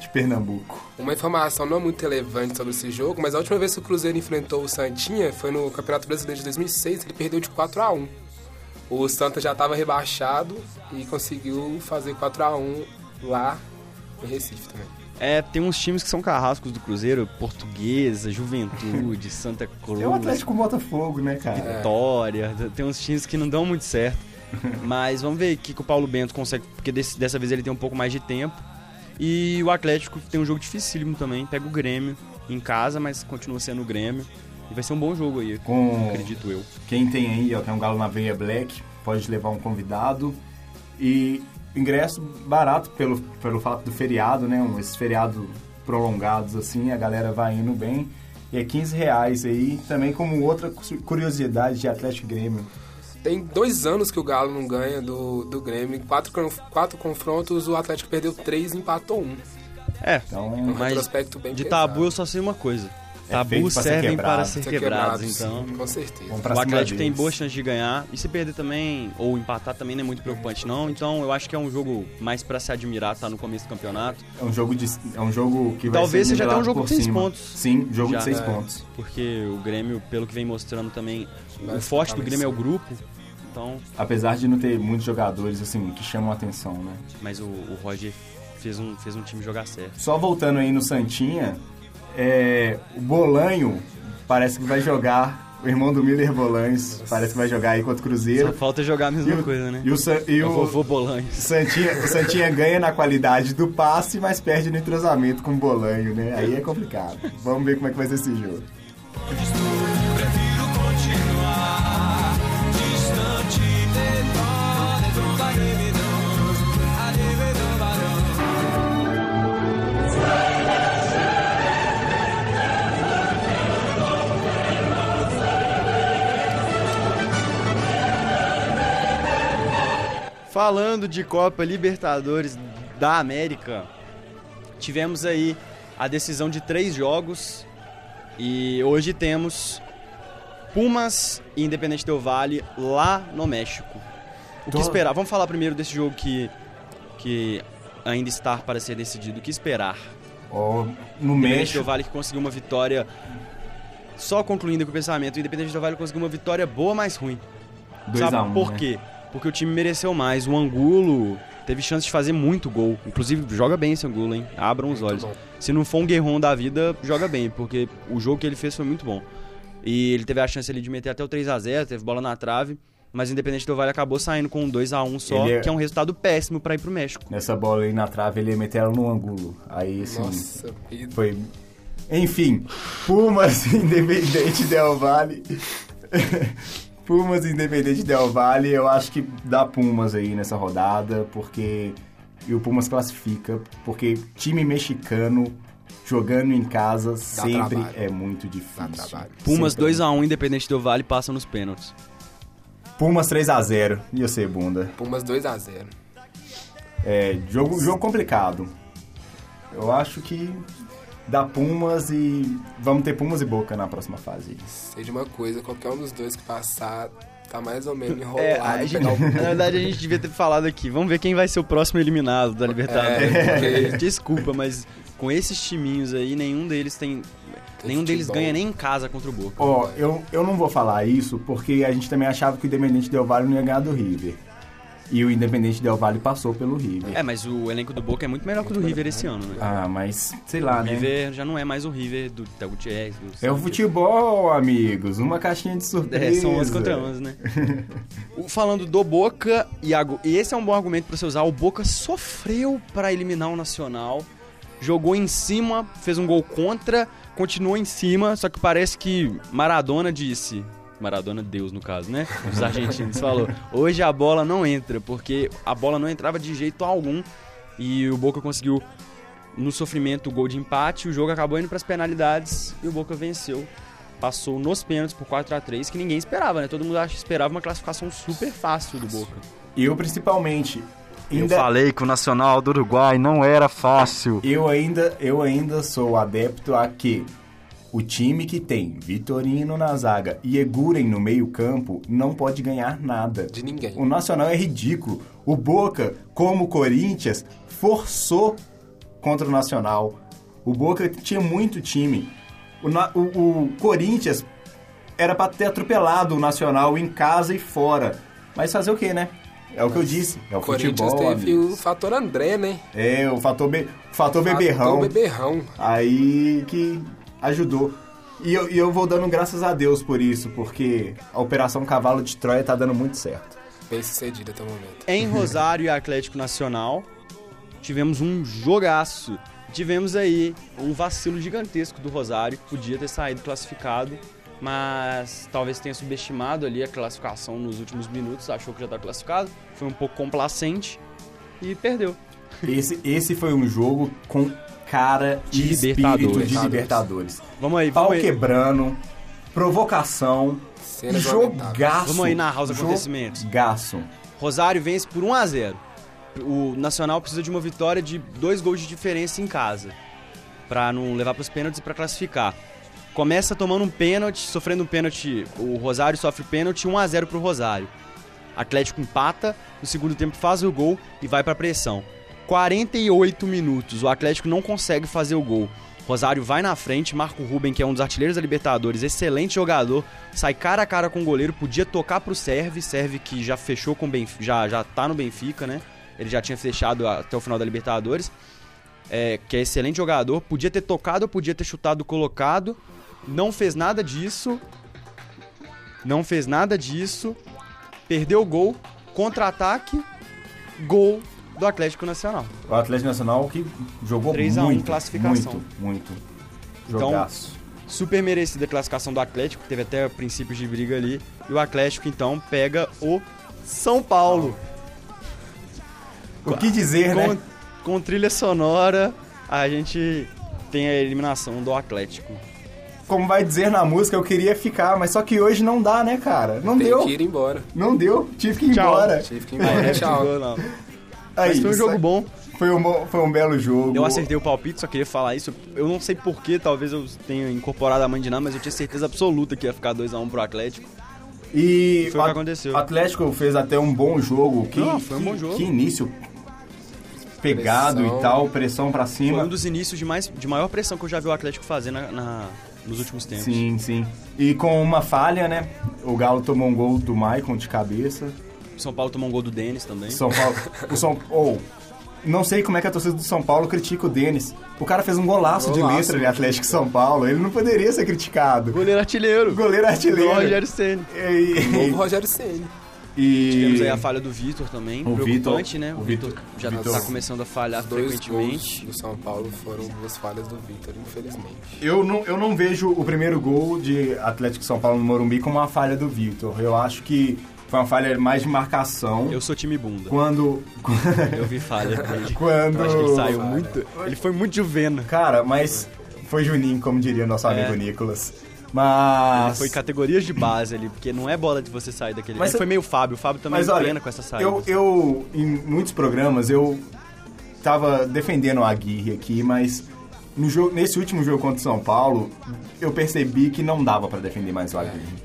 [SPEAKER 2] de Pernambuco.
[SPEAKER 3] Uma informação não muito relevante sobre esse jogo, mas a última vez que o Cruzeiro enfrentou o Santinha foi no Campeonato Brasileiro de 2006, ele perdeu de 4 a 1 O Santa já estava rebaixado e conseguiu fazer 4x1 lá em Recife também.
[SPEAKER 1] É, tem uns times que são carrascos do Cruzeiro, Portuguesa, Juventude, Santa Cruz,
[SPEAKER 2] É o Atlético Botafogo, né, cara?
[SPEAKER 1] Vitória. Tem uns times que não dão muito certo. Mas vamos ver o que, que o Paulo Bento consegue, porque desse- dessa vez ele tem um pouco mais de tempo. E o Atlético tem um jogo dificílimo também, pega o Grêmio em casa, mas continua sendo o Grêmio. E vai ser um bom jogo aí,
[SPEAKER 2] Com
[SPEAKER 1] acredito eu.
[SPEAKER 2] quem tem aí, ó, tem um galo na veia black, pode levar um convidado. E ingresso barato pelo, pelo fato do feriado, né? Um, esses feriados prolongados assim, a galera vai indo bem. E é 15 reais aí, também como outra cu- curiosidade de Atlético Grêmio.
[SPEAKER 3] Tem dois anos que o Galo não ganha do, do Grêmio. Em quatro, quatro confrontos, o Atlético perdeu três e empatou um.
[SPEAKER 1] É,
[SPEAKER 2] Então,
[SPEAKER 3] Um
[SPEAKER 1] Mas
[SPEAKER 3] retrospecto bem
[SPEAKER 1] de
[SPEAKER 3] pesado.
[SPEAKER 1] tabu eu só sei uma coisa.
[SPEAKER 2] É
[SPEAKER 1] Tabus
[SPEAKER 2] ser
[SPEAKER 1] servem
[SPEAKER 2] quebrado.
[SPEAKER 1] para ser
[SPEAKER 3] Ser
[SPEAKER 1] quebrados,
[SPEAKER 3] quebrado,
[SPEAKER 1] então...
[SPEAKER 3] sim, com certeza.
[SPEAKER 1] O Atlético tem
[SPEAKER 2] deles.
[SPEAKER 1] boas chances de ganhar. E se perder também, ou empatar também não é muito preocupante, não. Então eu acho que é um jogo mais pra se admirar, tá no começo do campeonato.
[SPEAKER 2] É um jogo de, é um jogo que vai
[SPEAKER 1] Talvez
[SPEAKER 2] ser
[SPEAKER 1] seja até um jogo de seis
[SPEAKER 2] cima.
[SPEAKER 1] pontos.
[SPEAKER 2] Sim, jogo
[SPEAKER 1] Já.
[SPEAKER 2] de seis
[SPEAKER 3] É.
[SPEAKER 2] pontos.
[SPEAKER 1] Porque o Grêmio, pelo que vem mostrando também,
[SPEAKER 3] Vai
[SPEAKER 1] o forte do Grêmio é o grupo. Então,
[SPEAKER 2] Apesar de não ter muitos jogadores assim que chamam a atenção, né?
[SPEAKER 1] mas o, o Roger fez um, fez um time jogar certo.
[SPEAKER 2] Só voltando aí no Santinha, é, o Bolanho parece que vai jogar, o irmão do Miller Bolanhos parece que vai jogar aí contra o
[SPEAKER 1] Só
[SPEAKER 2] Cruzeiro.
[SPEAKER 1] falta jogar a mesma
[SPEAKER 2] o,
[SPEAKER 1] coisa, né?
[SPEAKER 2] e o, Sa- e
[SPEAKER 1] É o
[SPEAKER 2] o
[SPEAKER 1] vovô Bolanhos.
[SPEAKER 2] Santinha, o Santinha ganha na qualidade do passe, mas perde no entrosamento com o Bolanho, né? Aí é complicado. Vamos ver como é que vai ser esse jogo.
[SPEAKER 1] Falando de Copa Libertadores da América, tivemos aí a decisão de três jogos e hoje temos Pumas e Independente Del Vale lá no México. O que
[SPEAKER 2] Tô-
[SPEAKER 1] esperar? Vamos falar primeiro desse jogo que, que ainda está para ser decidido. O que esperar?
[SPEAKER 2] Ó, no
[SPEAKER 1] Independente Del
[SPEAKER 2] México,
[SPEAKER 1] Vale que conseguiu uma vitória. Só concluindo com o pensamento, o Independente Del Vale conseguiu uma vitória boa, mas ruim.
[SPEAKER 2] 2
[SPEAKER 1] Sabe
[SPEAKER 2] a 1
[SPEAKER 1] por
[SPEAKER 2] né?
[SPEAKER 1] quê? Porque o time mereceu mais. O Angulo teve chance de fazer muito gol. Inclusive, joga bem esse Angulo, hein? Abram os olhos.
[SPEAKER 3] bom.
[SPEAKER 1] Se não for um guerrão da vida, joga bem, porque o jogo que ele fez foi muito bom. E ele teve a chance ali de meter até o 3 a 0 teve bola na trave. Mas o Independente do Vale acabou saindo com um 2 a 1 só,
[SPEAKER 2] é-
[SPEAKER 1] que é um resultado péssimo pra ir pro México.
[SPEAKER 2] Nessa bola aí na trave, ele ia meter ela no ângulo. Aí, assim,
[SPEAKER 3] Nossa,
[SPEAKER 2] foi... Enfim, Pumas Independente Del Vale. Pumas Independente Del Vale, eu acho que dá Pumas aí nessa rodada, porque... E o Pumas classifica, porque time mexicano jogando em casa sempre
[SPEAKER 3] trabalho.
[SPEAKER 2] é muito difícil.
[SPEAKER 3] Dá.
[SPEAKER 1] Pumas
[SPEAKER 2] Sempre é
[SPEAKER 1] 2 a 1 Independente do Vale passa nos pênaltis.
[SPEAKER 2] Pumas 3 a 0 E eu sei, bunda.
[SPEAKER 3] Pumas 2x0.
[SPEAKER 2] É, jogo, jogo complicado. Eu acho que dá Pumas e vamos ter Pumas e Boca na próxima fase.
[SPEAKER 3] Sei de uma coisa, qualquer um dos dois que passar tá mais ou menos enrolado.
[SPEAKER 1] É, a gente,
[SPEAKER 3] o-
[SPEAKER 1] na verdade a gente devia ter falado aqui. Vamos ver quem vai ser o próximo eliminado da Libertadores.
[SPEAKER 3] É,
[SPEAKER 1] Porque, Desculpa, mas com esses timinhos aí, nenhum deles tem. nenhum deles ganha nem em casa contra o Boca.
[SPEAKER 2] Ó, eu, eu não vou falar isso porque a gente também achava que o Independente Del Valle não ia ganhar do River. E o Independente Del Valle passou pelo River.
[SPEAKER 1] É, mas o elenco do Boca é muito melhor que o do River esse ano, né?
[SPEAKER 2] Ah, mas sei lá,
[SPEAKER 1] O
[SPEAKER 2] né?
[SPEAKER 1] River já não é mais o River do Théo Gutierrez.
[SPEAKER 2] É o futebol, amigos. Uma caixinha de surpresa.
[SPEAKER 1] É, são 11 contra 11, né? O- Falando do Boca, Iago, e esse é um bom argumento pra você usar, o Boca sofreu pra eliminar o Nacional, jogou em cima, fez um gol contra, continuou em cima, só que parece que Maradona disse, Maradona Deus no caso, né? Os argentinos falou, hoje a bola não entra, porque a bola não entrava de jeito algum e o Boca conseguiu no sofrimento o gol de empate, o jogo acabou indo pras penalidades e o Boca venceu passou nos pênaltis por 4 a 3 que ninguém esperava, né? Todo mundo acha que esperava uma classificação super fácil do Boca.
[SPEAKER 2] Eu, principalmente.
[SPEAKER 5] Eu
[SPEAKER 2] Ainda,
[SPEAKER 5] falei que o Nacional do Uruguai não era fácil.
[SPEAKER 2] eu, ainda, eu ainda sou adepto a que o time que tem Vitorino na zaga e Eguren no meio-campo não pode ganhar nada.
[SPEAKER 3] De ninguém.
[SPEAKER 2] O Nacional é ridículo. O Boca, como o Corinthians, forçou contra o Nacional. O Boca tinha muito time. O, o- o Corinthians era pra ter atropelado o Nacional em casa e fora. Mas fazer o quê, né? É o que eu disse. É o
[SPEAKER 3] Corinthians
[SPEAKER 2] futebol.
[SPEAKER 3] teve
[SPEAKER 2] amigos.
[SPEAKER 3] o fator André, né?
[SPEAKER 2] É, o fator, be... o fator beberrão.
[SPEAKER 3] Fator beberrão.
[SPEAKER 2] Aí que ajudou. E eu, e eu vou dando graças a Deus por isso, porque a Operação Cavalo de Troia tá dando muito certo.
[SPEAKER 3] Bem sucedido até o momento.
[SPEAKER 1] Em Rosário e Atlético Nacional, tivemos um jogaço. Tivemos aí um vacilo gigantesco do Rosário, que podia ter saído classificado, mas talvez tenha subestimado ali a classificação nos últimos minutos, achou que já tá classificado, foi um pouco complacente e perdeu.
[SPEAKER 2] Esse, esse foi um jogo com cara
[SPEAKER 1] De
[SPEAKER 2] e espírito
[SPEAKER 1] Libertadores.
[SPEAKER 2] de Libertadores.
[SPEAKER 1] Vamos aí,
[SPEAKER 2] Pau
[SPEAKER 1] vamos aí.
[SPEAKER 2] quebrando, provocação,
[SPEAKER 3] lamentáveis.
[SPEAKER 2] jogaço.
[SPEAKER 1] Vamos aí narrar os acontecimentos.
[SPEAKER 2] Jogaço.
[SPEAKER 1] Rosário vence por 1 a 0. O Nacional precisa de uma vitória de dois gols de diferença em casa Pra não levar pros pênaltis e pra classificar. Começa tomando um pênalti, sofrendo um pênalti. O Rosário sofre pênalti 1 a 0 pro Rosário. Atlético empata, no segundo tempo faz o gol e vai pra pressão. 48 minutos, o Atlético não consegue fazer o gol. Rosário vai na frente, Marco Ruben, que é um dos artilheiros da Libertadores, excelente jogador, sai cara a cara com o goleiro, podia tocar pro Serve, Serve que já fechou com Benfica, já, já tá no Benfica, né? Ele já tinha fechado até o final da Libertadores. É, que é excelente jogador, podia ter tocado, podia ter chutado colocado, não fez nada disso. Não fez nada disso. Perdeu o gol, contra-ataque, gol do Atlético Nacional.
[SPEAKER 2] O Atlético Nacional que jogou
[SPEAKER 1] 3 a 1
[SPEAKER 2] muito,
[SPEAKER 1] classificação.
[SPEAKER 2] muito, muito.
[SPEAKER 1] Então,
[SPEAKER 2] Jogaço.
[SPEAKER 1] Super merecida a classificação do Atlético, teve até princípios de briga ali. E o Atlético então pega o São Paulo.
[SPEAKER 2] o que dizer,
[SPEAKER 1] Com,
[SPEAKER 2] né?
[SPEAKER 1] com trilha sonora, a gente tem a eliminação do Atlético.
[SPEAKER 2] Como vai dizer na música, eu queria ficar, mas só que hoje não dá, né, cara? Não
[SPEAKER 3] Tem
[SPEAKER 2] deu.
[SPEAKER 3] que ir embora.
[SPEAKER 2] Não deu. Tive que ir
[SPEAKER 1] Tchau.
[SPEAKER 2] embora.
[SPEAKER 3] Tive que ir embora.
[SPEAKER 1] né,
[SPEAKER 3] Tchau.
[SPEAKER 1] não.
[SPEAKER 2] Aí,
[SPEAKER 1] Mas foi um jogo
[SPEAKER 2] aí-
[SPEAKER 1] bom.
[SPEAKER 2] Foi um, foi um belo jogo.
[SPEAKER 1] Eu acertei o palpite, só queria falar isso. Eu não sei porquê, talvez eu tenha incorporado a mãe de Ná, mas eu tinha certeza absoluta que ia ficar 2x1 pro Atlético.
[SPEAKER 2] E
[SPEAKER 1] Foi o que aconteceu.
[SPEAKER 2] O Atlético fez até um bom jogo. Que,
[SPEAKER 1] Não, foi um
[SPEAKER 2] que-
[SPEAKER 1] bom jogo.
[SPEAKER 2] Que início pegado
[SPEAKER 3] Pressão.
[SPEAKER 2] e tal, pressão pra
[SPEAKER 1] Foi
[SPEAKER 2] cima.
[SPEAKER 1] um dos inícios de, mais, de maior pressão que eu já vi o Atlético fazer na, na- nos últimos tempos.
[SPEAKER 2] Sim, sim. E com uma falha, né? O Galo tomou um gol do Maicon de cabeça.
[SPEAKER 1] O São Paulo tomou um gol do Denis também.
[SPEAKER 2] São Paulo. o São ou não sei como é que a torcida do São Paulo critica o Denis. O cara fez um golaço, de
[SPEAKER 3] Golaço.
[SPEAKER 2] letra de Atlético São Paulo. Ele não poderia ser criticado.
[SPEAKER 1] Goleiro artilheiro.
[SPEAKER 2] Goleiro artilheiro.
[SPEAKER 1] Do Rogério Ceni.
[SPEAKER 2] E,
[SPEAKER 3] Novo Rogério Ceni.
[SPEAKER 2] e-
[SPEAKER 1] Tivemos aí a falha do Vitor também.
[SPEAKER 2] O
[SPEAKER 1] Preocupante,
[SPEAKER 2] Vitor-
[SPEAKER 1] né? O
[SPEAKER 2] o
[SPEAKER 1] Vitor já
[SPEAKER 2] Vitor-
[SPEAKER 1] tá começando a falhar
[SPEAKER 3] Os dois
[SPEAKER 1] frequentemente.
[SPEAKER 3] gols do São Paulo foram duas falhas do Vitor, infelizmente.
[SPEAKER 2] Eu não, eu não vejo o primeiro gol de Atlético São Paulo no Morumbi como uma falha do Vitor. Eu acho que foi uma falha mais de marcação.
[SPEAKER 1] Eu sou time bunda.
[SPEAKER 2] Quando.
[SPEAKER 1] Eu vi falha dele.
[SPEAKER 2] Quando-
[SPEAKER 1] Eu acho que ele saiu
[SPEAKER 3] Falha.
[SPEAKER 1] muito. Ele foi muito juvena.
[SPEAKER 2] Cara, mas foi Juninho, como diria nosso amigo
[SPEAKER 1] É.
[SPEAKER 2] Nicolas. Mas.
[SPEAKER 1] Ele foi categorias de base ali, porque não é bola de você sair daquele.
[SPEAKER 2] Mas
[SPEAKER 1] ele foi meio Fábio. O Fábio também
[SPEAKER 2] Mas
[SPEAKER 1] é
[SPEAKER 2] olha,
[SPEAKER 1] com essa saída.
[SPEAKER 2] eu, eu, em muitos programas, eu tava defendendo o Aguirre aqui, mas no jogo, nesse último jogo contra o São Paulo, eu percebi que não dava pra defender mais o Aguirre.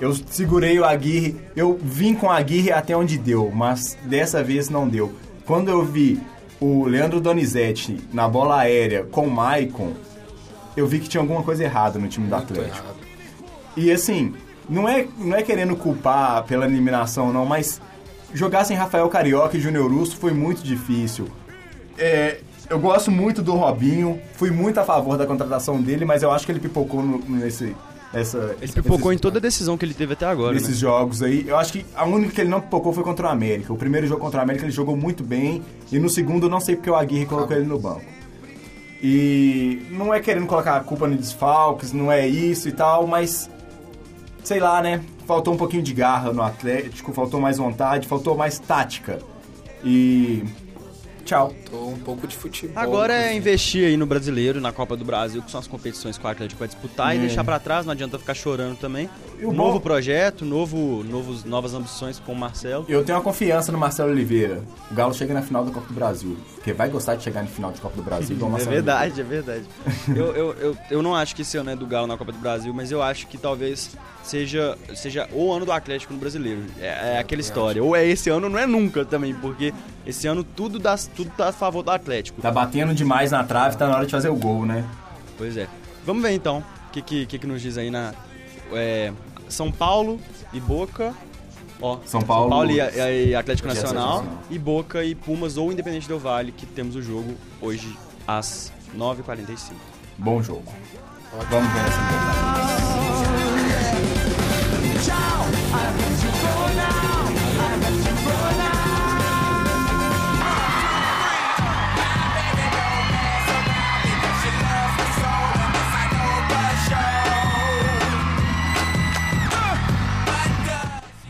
[SPEAKER 2] Eu segurei o Aguirre, eu vim com o Aguirre até onde deu, mas dessa vez não deu. Quando eu vi o Leandro Donizete na bola aérea com o Maicon, eu vi que tinha alguma coisa errada no time do Atlético. E assim, não é, não é querendo culpar pela eliminação, não, mas jogar sem Rafael Carioca e Júnior Russo foi muito difícil. É, eu gosto muito do Robinho, fui muito a favor da contratação dele, mas eu acho que ele pipocou no- nesse. Essa,
[SPEAKER 1] Ele pipocou
[SPEAKER 2] nesses-
[SPEAKER 1] em toda a decisão que ele teve até agora.
[SPEAKER 2] nesses
[SPEAKER 1] Né?
[SPEAKER 2] jogos aí. Eu acho que a única que ele não pipocou foi contra o América. O primeiro jogo contra o América ele jogou muito bem. E no segundo, eu não sei porque o Aguirre colocou ele no banco. E não é querendo colocar a culpa no desfalques, não é isso e tal, mas sei lá, né? Faltou um pouquinho de garra no Atlético, faltou mais vontade, faltou mais tática. E tchau.
[SPEAKER 3] Tô um pouco de futebol.
[SPEAKER 1] Agora é investir aí no brasileiro, na Copa do Brasil, que são as competições que o Atlético vai disputar e
[SPEAKER 2] É.
[SPEAKER 1] deixar pra trás, não adianta ficar chorando também.
[SPEAKER 2] E o
[SPEAKER 1] novo
[SPEAKER 2] bom-
[SPEAKER 1] projeto, novo, novos, novas ambições com o Marcelo.
[SPEAKER 2] Eu tenho uma confiança no Marcelo Oliveira. O Galo chega na final da Copa do Brasil. Porque vai gostar de chegar na final de Copa do Brasil
[SPEAKER 1] É
[SPEAKER 2] Marcelo
[SPEAKER 1] verdade, é verdade. eu, eu, eu, eu não acho que esse ano é do Galo na Copa do Brasil, mas eu acho que talvez seja, seja o ano do Atlético no brasileiro. É, é aquela história. Ou é esse ano, ou não é nunca também, porque esse ano tudo, dá, tudo tá a favor do Atlético.
[SPEAKER 2] Tá batendo demais na trave, tá na hora de fazer o gol, né?
[SPEAKER 1] Pois é. Vamos ver então o que, que, que, que nos diz aí na. é, São Paulo e Boca. Ó,
[SPEAKER 2] São Paulo-
[SPEAKER 1] e, e Atlético
[SPEAKER 2] e
[SPEAKER 1] Nacional,
[SPEAKER 2] Atlético Nacional.
[SPEAKER 1] e Boca e Pumas ou Independente Del Vale, que temos o jogo hoje às 9h45.
[SPEAKER 2] Bom jogo. Vamos ver essa Libertadores.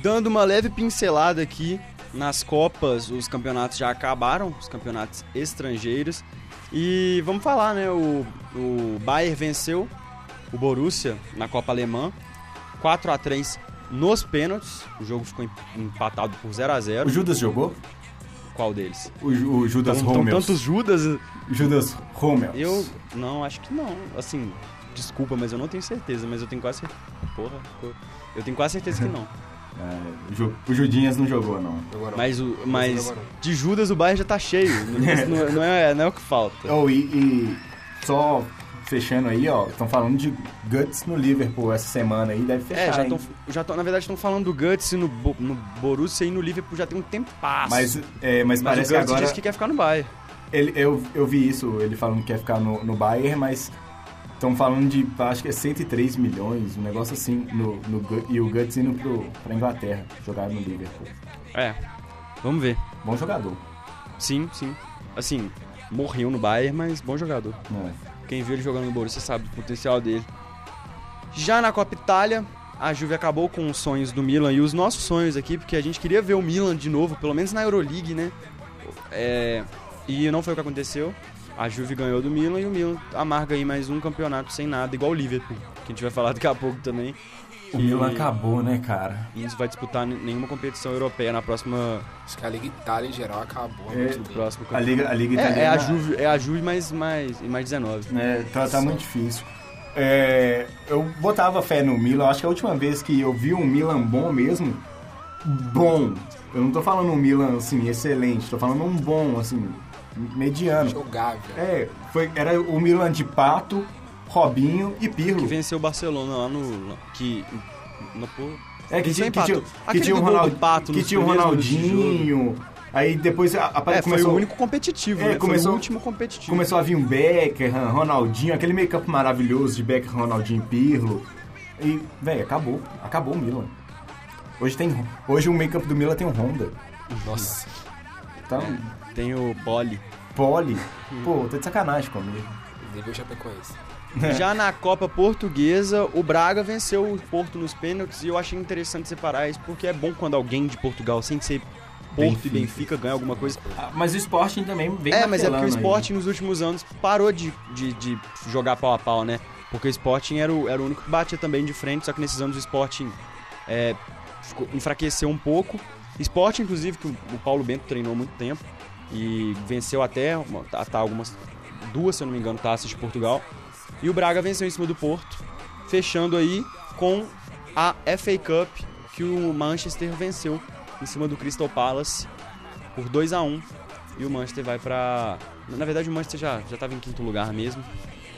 [SPEAKER 1] Dando uma leve pincelada aqui nas Copas, os campeonatos já acabaram, os campeonatos estrangeiros. E vamos falar, né? O, o Bayern venceu o Borussia na Copa Alemã, 4 a 3 nos pênaltis. O jogo ficou em- empatado por 0 a 0
[SPEAKER 2] O Judas jogou?
[SPEAKER 1] Qual deles?
[SPEAKER 2] O, o Judas
[SPEAKER 1] Tão, tão tantos Judas.
[SPEAKER 2] Judas Rommels.
[SPEAKER 1] Eu não, acho que não. Assim, desculpa, mas eu não tenho certeza, mas eu tenho quase certeza. Porra, eu tenho quase certeza que não.
[SPEAKER 2] É, o Ju- o Judinhas não jogou, não.
[SPEAKER 1] Mas, o, mas de Judas o Bayern já tá cheio. Não, não- não é, não é o que falta.
[SPEAKER 2] Oh, e, e só fechando aí, ó, estão falando de Guts no Liverpool essa semana aí, deve fechar,
[SPEAKER 1] É, já estão, já tão, na verdade estão falando do Guts no, Bo- no Borussia e no Liverpool já tem um tempo passo.
[SPEAKER 2] Mas, é, mas,
[SPEAKER 1] Mas
[SPEAKER 2] parece
[SPEAKER 1] o
[SPEAKER 2] que
[SPEAKER 1] Guts
[SPEAKER 2] agora...
[SPEAKER 1] disse que quer ficar no Bayern.
[SPEAKER 2] Ele, eu, eu vi isso, ele falando que quer ficar no, no Bayern, mas estão falando de, acho que é 103 milhões, um negócio assim, no, no, e o Guts indo pro, pra Inglaterra, jogar no Liverpool.
[SPEAKER 1] É, vamos ver.
[SPEAKER 2] Bom jogador,
[SPEAKER 1] Sim, sim. Assim, morreu no Bayern, mas bom jogador.
[SPEAKER 2] né?
[SPEAKER 1] Quem viu ele jogando no Borussia sabe do potencial dele. Já na Copa Itália, a Juve acabou com os sonhos do Milan e os nossos sonhos aqui, porque a gente queria ver o Milan de novo, pelo menos na Euroleague, né? É, e não foi o que aconteceu. A Juve ganhou do Milan e o Milan amarga aí mais um campeonato sem nada, igual o Liverpool, que a gente vai falar daqui a pouco também.
[SPEAKER 2] O Milan acabou, né, cara?
[SPEAKER 1] E não vai disputar nenhuma competição europeia na próxima,
[SPEAKER 3] Acho que a Liga Itália em geral acabou
[SPEAKER 2] É,
[SPEAKER 3] muito tempo.
[SPEAKER 1] próximo
[SPEAKER 2] A Liga, a Liga
[SPEAKER 1] É, é a. Juve, é a Juve mais, mais, e mais 19.
[SPEAKER 2] É, tá, tá muito difícil. É, eu botava fé no Milan, acho que a última vez que eu vi um Milan bom mesmo, bom. Eu não tô falando um Milan, assim, excelente, tô falando um bom, assim, mediano.
[SPEAKER 3] Jogável.
[SPEAKER 2] É, foi, era o Milan de Pato, Robinho e Pirlo.
[SPEAKER 1] Que venceu o Barcelona lá no. lá- Que. No,
[SPEAKER 2] É, que, tinha, que, tinha, que tinha o Ronald,
[SPEAKER 1] Pato
[SPEAKER 2] que tinha o Ronaldinho, aí depois a, a,
[SPEAKER 1] É, foi
[SPEAKER 2] começou,
[SPEAKER 1] o único competitivo,
[SPEAKER 2] É,
[SPEAKER 1] né?
[SPEAKER 2] começou-
[SPEAKER 1] foi o último competitivo.
[SPEAKER 2] Começou a vir um Beckham, Ronaldinho, aquele meio campo maravilhoso de Beckham, Ronaldinho e Pirlo. E, velho, acabou. Acabou o Milan. Hoje tem. Hoje o meio campo do Milan tem um Honda.
[SPEAKER 3] Nossa.
[SPEAKER 2] Então,
[SPEAKER 1] Tem o Poli.
[SPEAKER 2] Poli. Pô, tá de sacanagem comigo.
[SPEAKER 3] Nível Chapecoense.
[SPEAKER 1] Já na Copa Portuguesa, o Braga venceu o Porto nos pênaltis e eu achei interessante separar isso, porque é bom quando alguém de Portugal, sem ser Porto
[SPEAKER 2] Benfica.
[SPEAKER 1] e Benfica, ganha alguma coisa.
[SPEAKER 2] Ah, Mas o Sporting também vem
[SPEAKER 1] É, mas é porque o
[SPEAKER 2] martelando aí.
[SPEAKER 1] Sporting nos últimos anos parou de, de, de jogar pau a pau, né? Porque o Sporting era o, era o único que batia também de frente, só que nesses anos o Sporting é, ficou- enfraqueceu um pouco. Sporting, inclusive, que o, o Paulo Bento treinou há muito tempo e venceu até uma- tá, tá algumas duas, se eu não me engano, taças de Portugal. E o Braga venceu em cima do Porto, fechando aí com a FA Cup que o Manchester venceu em cima do Crystal Palace por 2 a 1 e o Manchester vai pra. Na verdade, o Manchester já, já tava em quinto lugar mesmo.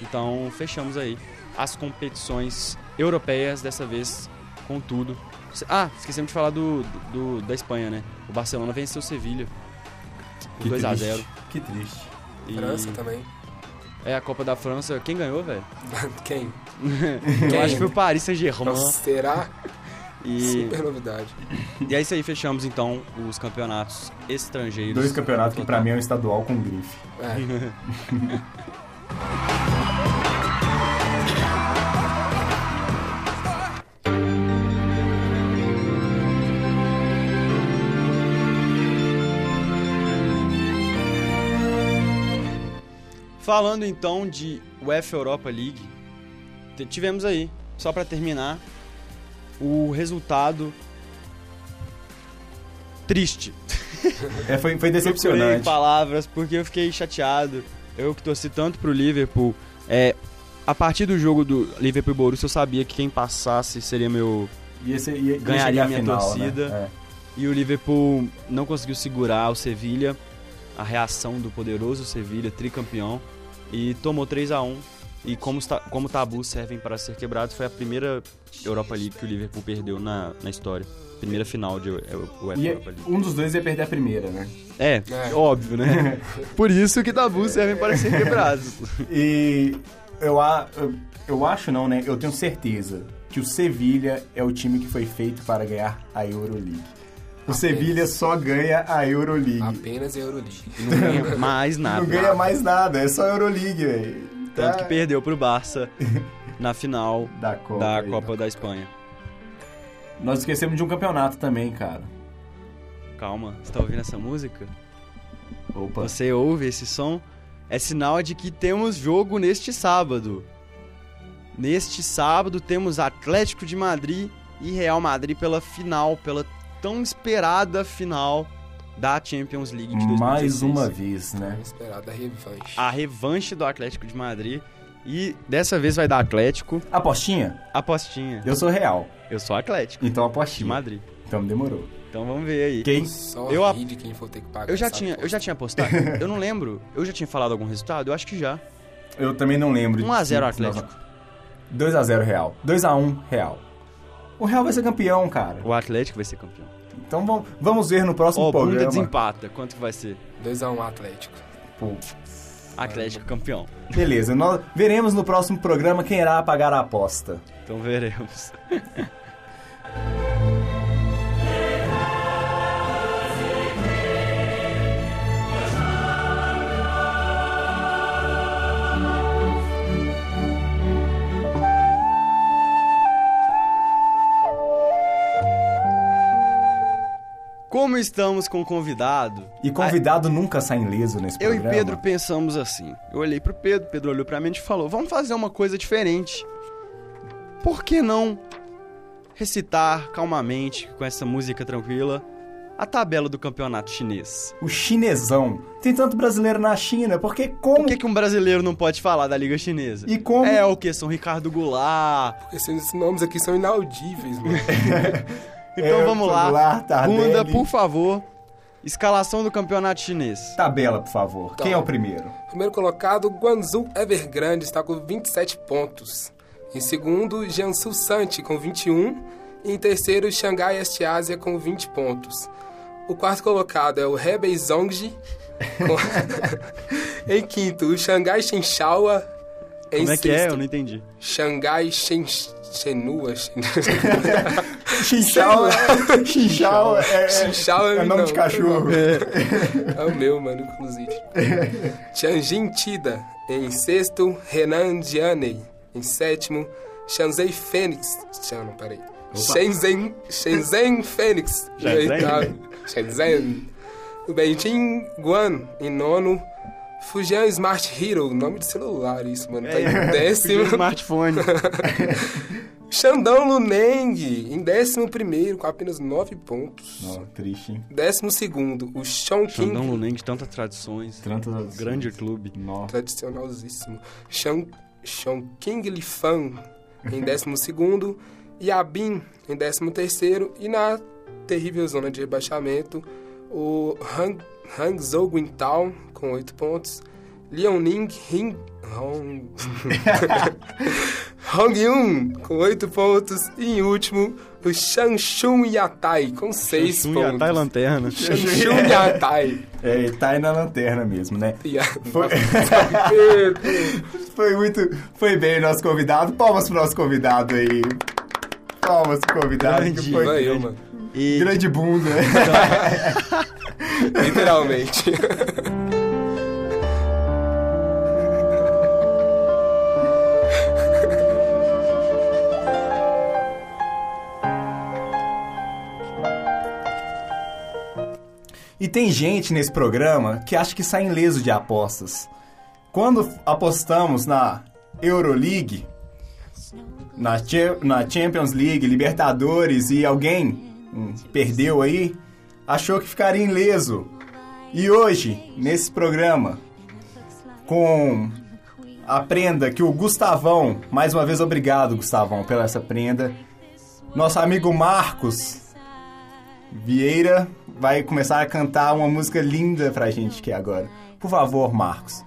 [SPEAKER 1] Então, fechamos aí as competições europeias, dessa vez com tudo. Ah, esquecemos de falar do, do- da Espanha, né? O Barcelona venceu o Sevilha
[SPEAKER 2] Que
[SPEAKER 1] 2 a
[SPEAKER 2] triste.
[SPEAKER 1] 0
[SPEAKER 2] Que triste.
[SPEAKER 1] E
[SPEAKER 3] França também.
[SPEAKER 1] É a Copa da França. Quem ganhou, velho?
[SPEAKER 3] Quem?
[SPEAKER 1] Eu acho que foi o Paris Saint-Germain.
[SPEAKER 3] Nossa, será?
[SPEAKER 1] E,
[SPEAKER 3] Super novidade.
[SPEAKER 1] e é isso aí, fechamos então os campeonatos estrangeiros.
[SPEAKER 2] Dois campeonatos que pra mim é um estadual com grife.
[SPEAKER 3] É.
[SPEAKER 1] Falando então de UEFA Europa League, tivemos aí, só pra terminar, o resultado triste.
[SPEAKER 2] É, foi, foi
[SPEAKER 1] Procurei
[SPEAKER 2] decepcionante.
[SPEAKER 1] palavras porque eu fiquei chateado. Eu que torci tanto pro Liverpool. É, a partir do jogo do Liverpool e Borussia eu sabia que quem passasse seria meu
[SPEAKER 2] Ia ser- ia- ia
[SPEAKER 1] Ganharia minha
[SPEAKER 2] final,
[SPEAKER 1] torcida.
[SPEAKER 2] Né?
[SPEAKER 1] E o Liverpool não conseguiu segurar o Sevilha, a reação do poderoso Sevilha, tricampeão, e tomou 3 a 1 E como, como tabus servem para ser quebrados, foi a primeira Europa League que o Liverpool perdeu na, na história. Primeira final de UEFA
[SPEAKER 2] E
[SPEAKER 1] Europa League.
[SPEAKER 2] um dos dois ia perder a primeira, né?
[SPEAKER 1] É,
[SPEAKER 3] É.
[SPEAKER 1] óbvio, né? Por isso que tabus servem para ser quebrados.
[SPEAKER 2] E eu, a- eu, eu acho não, né? Eu tenho certeza que o Sevilha é o time que foi feito para ganhar a Euroleague. O Sevilha só ganha a Euroleague.
[SPEAKER 3] Apenas Euroleague.
[SPEAKER 1] Não ganha mais nada.
[SPEAKER 2] Não ganha mais nada, é só Euroleague, velho.
[SPEAKER 1] Tanto
[SPEAKER 2] Tá
[SPEAKER 1] que perdeu pro Barça na final
[SPEAKER 2] Da Copa.
[SPEAKER 1] da
[SPEAKER 2] aí.
[SPEAKER 1] Copa da Espanha.
[SPEAKER 2] Nós esquecemos de um campeonato também, cara.
[SPEAKER 1] Calma, você tá ouvindo essa música?
[SPEAKER 2] Opa.
[SPEAKER 1] Você ouve esse som? É sinal de que temos jogo neste sábado. Neste sábado temos Atlético de Madrid e Real Madrid pela final, pela tão esperada final da Champions League de 2016.
[SPEAKER 2] Mais uma vez, né?
[SPEAKER 3] Esperada revanche.
[SPEAKER 1] A revanche do Atlético de Madrid. E dessa vez vai dar Atlético.
[SPEAKER 2] Apostinha?
[SPEAKER 1] Apostinha.
[SPEAKER 2] Eu sou real.
[SPEAKER 1] Eu sou Atlético
[SPEAKER 2] Então
[SPEAKER 1] de
[SPEAKER 2] apostinha.
[SPEAKER 1] Madrid.
[SPEAKER 2] Então demorou.
[SPEAKER 1] Então vamos ver aí.
[SPEAKER 2] Quem?
[SPEAKER 3] Só
[SPEAKER 1] Eu a-
[SPEAKER 3] ri de quem for ter que pagar
[SPEAKER 1] Eu já tinha, eu já tinha apostado? eu não lembro. Eu já tinha falado algum resultado? Eu acho que já.
[SPEAKER 2] Eu também não lembro.
[SPEAKER 1] 1 a 0
[SPEAKER 2] Se- se nós-
[SPEAKER 1] Atlético.
[SPEAKER 2] 2x0 Real. 2x1 Real. O Real vai ser campeão, cara.
[SPEAKER 1] O Atlético vai ser campeão.
[SPEAKER 2] Então vamos, vamos ver no próximo
[SPEAKER 1] bunda
[SPEAKER 2] programa.
[SPEAKER 1] desempata. Quanto que vai ser?
[SPEAKER 3] 2x1 Atlético.
[SPEAKER 2] Pô,
[SPEAKER 1] Atlético campeão.
[SPEAKER 2] Beleza, nós veremos no próximo programa quem irá pagar a aposta.
[SPEAKER 1] Então veremos. Como estamos com o convidado?
[SPEAKER 2] E convidado nunca sai ileso nesse
[SPEAKER 1] Eu e
[SPEAKER 2] programa.
[SPEAKER 1] Pedro pensamos assim. Eu olhei pro Pedro, Pedro olhou pra mim e falou: "Vamos fazer uma coisa diferente. Por que não recitar calmamente com essa música tranquila a tabela do campeonato chinês?
[SPEAKER 2] O chinesão. Tem tanto brasileiro na China, porque como...
[SPEAKER 1] Por que, que um brasileiro não pode falar da liga chinesa?
[SPEAKER 2] E como...
[SPEAKER 1] É o que? São Ricardo Goulart.
[SPEAKER 3] Esses nomes aqui são inaudíveis, mano.
[SPEAKER 1] Então
[SPEAKER 2] É,
[SPEAKER 1] vamos lá.
[SPEAKER 2] Tardelli.
[SPEAKER 1] Bunda, por favor. Escalação do campeonato chinês.
[SPEAKER 2] Tabela, por favor.
[SPEAKER 3] Tá.
[SPEAKER 2] Quem é o primeiro?
[SPEAKER 3] Primeiro colocado, Guangzhou Evergrande está com 27 pontos. Em segundo, Jiangsu Santi com 21. E em terceiro, Xangai Este Ásia com 20 pontos. O quarto colocado é o Hebei Zongji. com- em quinto, o Xangai Shenxaua. Em
[SPEAKER 1] Como é que é? Eu não entendi.
[SPEAKER 3] Xangai Shen... Shenua. Shen-
[SPEAKER 2] Xinchao. é- Xinchao é, é,
[SPEAKER 3] Xinchao
[SPEAKER 2] é nome
[SPEAKER 3] não,
[SPEAKER 2] de cachorro.
[SPEAKER 3] É o meu, mano, inclusive. Tianjin Tida, em sexto. Renan Jianei, em sétimo. Shanzei Fênix. Tchan, não, peraí. Shenzhen, Shenzhen Fênix,
[SPEAKER 1] Shenzhen?
[SPEAKER 3] Shenzhen. O Beijing Guan, em nono. Fujian Smart Hero, nome de celular isso, mano. Tá em
[SPEAKER 1] Podia
[SPEAKER 3] décimo.
[SPEAKER 1] smartphone.
[SPEAKER 3] Shandong Luneng, em décimo primeiro, com apenas nove pontos.
[SPEAKER 2] Não, triste, hein?
[SPEAKER 3] Décimo segundo, o Chongqing
[SPEAKER 1] Xandão Luneng de tantas tradições.
[SPEAKER 2] Tantas...
[SPEAKER 1] Grande clube.
[SPEAKER 2] Nossa.
[SPEAKER 3] tradicionalzíssimo. Shang, Chongqing Lifan em 12º, Yabin em 13º e na terrível zona de rebaixamento o Hang, Hangzhou Guintao com 8 pontos, Liaoning Hing, Hong, Hongyun com 8 pontos e em último o Shanshun Yatai com 6
[SPEAKER 1] Samsung
[SPEAKER 3] pontos.
[SPEAKER 1] Yatai Lanterna.
[SPEAKER 3] Shanshun Yatai.
[SPEAKER 2] É, tá aí na lanterna mesmo, né? Foi... foi muito... Foi bem nosso convidado. Palmas pro nosso convidado aí. Palmas pro convidado. que
[SPEAKER 1] Grande.
[SPEAKER 2] foi
[SPEAKER 3] Vai eu, mano.
[SPEAKER 1] E
[SPEAKER 2] Grande bunda.
[SPEAKER 3] Literalmente.
[SPEAKER 2] E tem gente nesse programa que acha que sai ileso de apostas. Quando apostamos na Euroleague, na, Cha- na Champions League, Libertadores e alguém hum, perdeu aí, achou que ficaria ileso. E hoje, nesse programa, com a prenda que o Gustavão, mais uma vez obrigado, Gustavão, pela essa prenda, nosso amigo Marcos Vieira vai começar a cantar uma música linda pra gente aqui agora. Por favor, Marcos.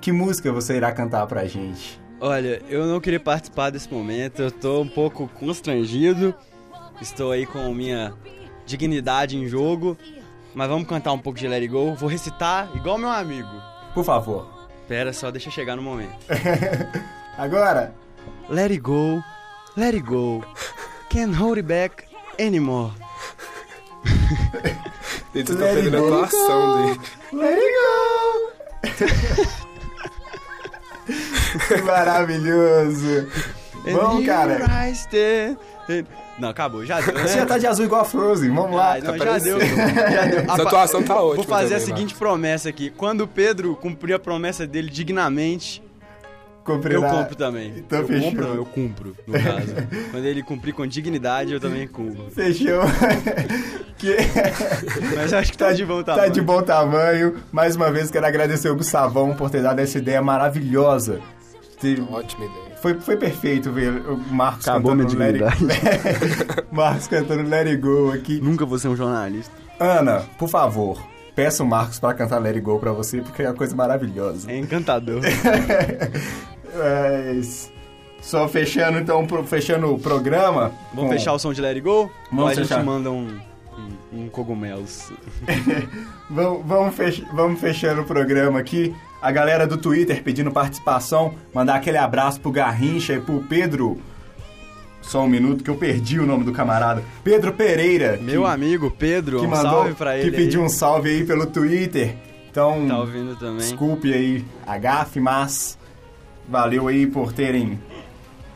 [SPEAKER 2] que música você irá cantar pra gente?
[SPEAKER 1] Olha, eu não queria participar desse momento, eu tô um pouco constrangido. Estou aí com minha dignidade em jogo. Mas vamos cantar um pouco de Let It Go. Vou recitar igual meu amigo.
[SPEAKER 2] Por favor.
[SPEAKER 1] Pera só, deixa eu chegar no momento.
[SPEAKER 2] Agora,
[SPEAKER 1] Let it go, let it go. Can't hold it back anymore.
[SPEAKER 3] Eles estão
[SPEAKER 2] Let it
[SPEAKER 3] perdendo a atuação dele.
[SPEAKER 2] let it go! que maravilhoso! Vamos,
[SPEAKER 1] And
[SPEAKER 2] cara.
[SPEAKER 1] Não, acabou, já deu, né?
[SPEAKER 2] Você já tá de azul igual a Frozen, vamos lá.
[SPEAKER 1] Ah, não, já deu. Já deu.
[SPEAKER 3] Essa
[SPEAKER 1] Ah,
[SPEAKER 3] atuação tá ótima
[SPEAKER 1] Vou fazer a
[SPEAKER 3] também,
[SPEAKER 1] seguinte promessa aqui. Quando o Pedro cumprir a promessa dele dignamente,
[SPEAKER 2] Comprei
[SPEAKER 1] eu
[SPEAKER 2] na-
[SPEAKER 1] cumpro também.
[SPEAKER 2] Então
[SPEAKER 1] eu
[SPEAKER 2] fechou.
[SPEAKER 1] compro, não, eu cumpro, no caso. Quando ele cumprir com dignidade, eu também cumpro.
[SPEAKER 2] Marcos. Fechou. que...
[SPEAKER 1] Mas acho que tá de bom
[SPEAKER 2] Tá
[SPEAKER 1] tamanho.
[SPEAKER 2] de bom tamanho. Mais uma vez quero agradecer o Gustavão por ter dado essa ideia maravilhosa.
[SPEAKER 3] Ótima ideia.
[SPEAKER 2] Foi, foi perfeito ver o Marcos
[SPEAKER 5] Acabou minha
[SPEAKER 2] cantando Let It... Marcos cantando Let It Go aqui.
[SPEAKER 1] Nunca vou ser um jornalista.
[SPEAKER 2] Ana, por favor, peça o Marcos pra cantar Let It Go pra você, porque é uma coisa maravilhosa.
[SPEAKER 1] É encantador.
[SPEAKER 2] Mas... Só fechando então, pro- fechando o programa.
[SPEAKER 1] Vamos
[SPEAKER 2] com-
[SPEAKER 1] fechar o som de Let It Go?
[SPEAKER 2] Vamos
[SPEAKER 1] Ou a gente
[SPEAKER 2] fechar.
[SPEAKER 1] manda um, um, um cogumelos?
[SPEAKER 2] Vamos, vamos, fech- vamos fechando o programa aqui. A galera do Twitter pedindo participação. Mandar aquele abraço pro Garrincha e pro Pedro. Só um minuto que eu perdi o nome do camarada. Pedro Pereira.
[SPEAKER 1] Meu
[SPEAKER 2] que,
[SPEAKER 1] amigo Pedro,
[SPEAKER 2] que
[SPEAKER 1] um
[SPEAKER 2] mandou,
[SPEAKER 1] salve pra ele.
[SPEAKER 2] Que pediu
[SPEAKER 1] aí.
[SPEAKER 2] um salve aí pelo Twitter. Então,
[SPEAKER 1] Tá ouvindo também.
[SPEAKER 2] desculpe aí a gafe, mas valeu aí por terem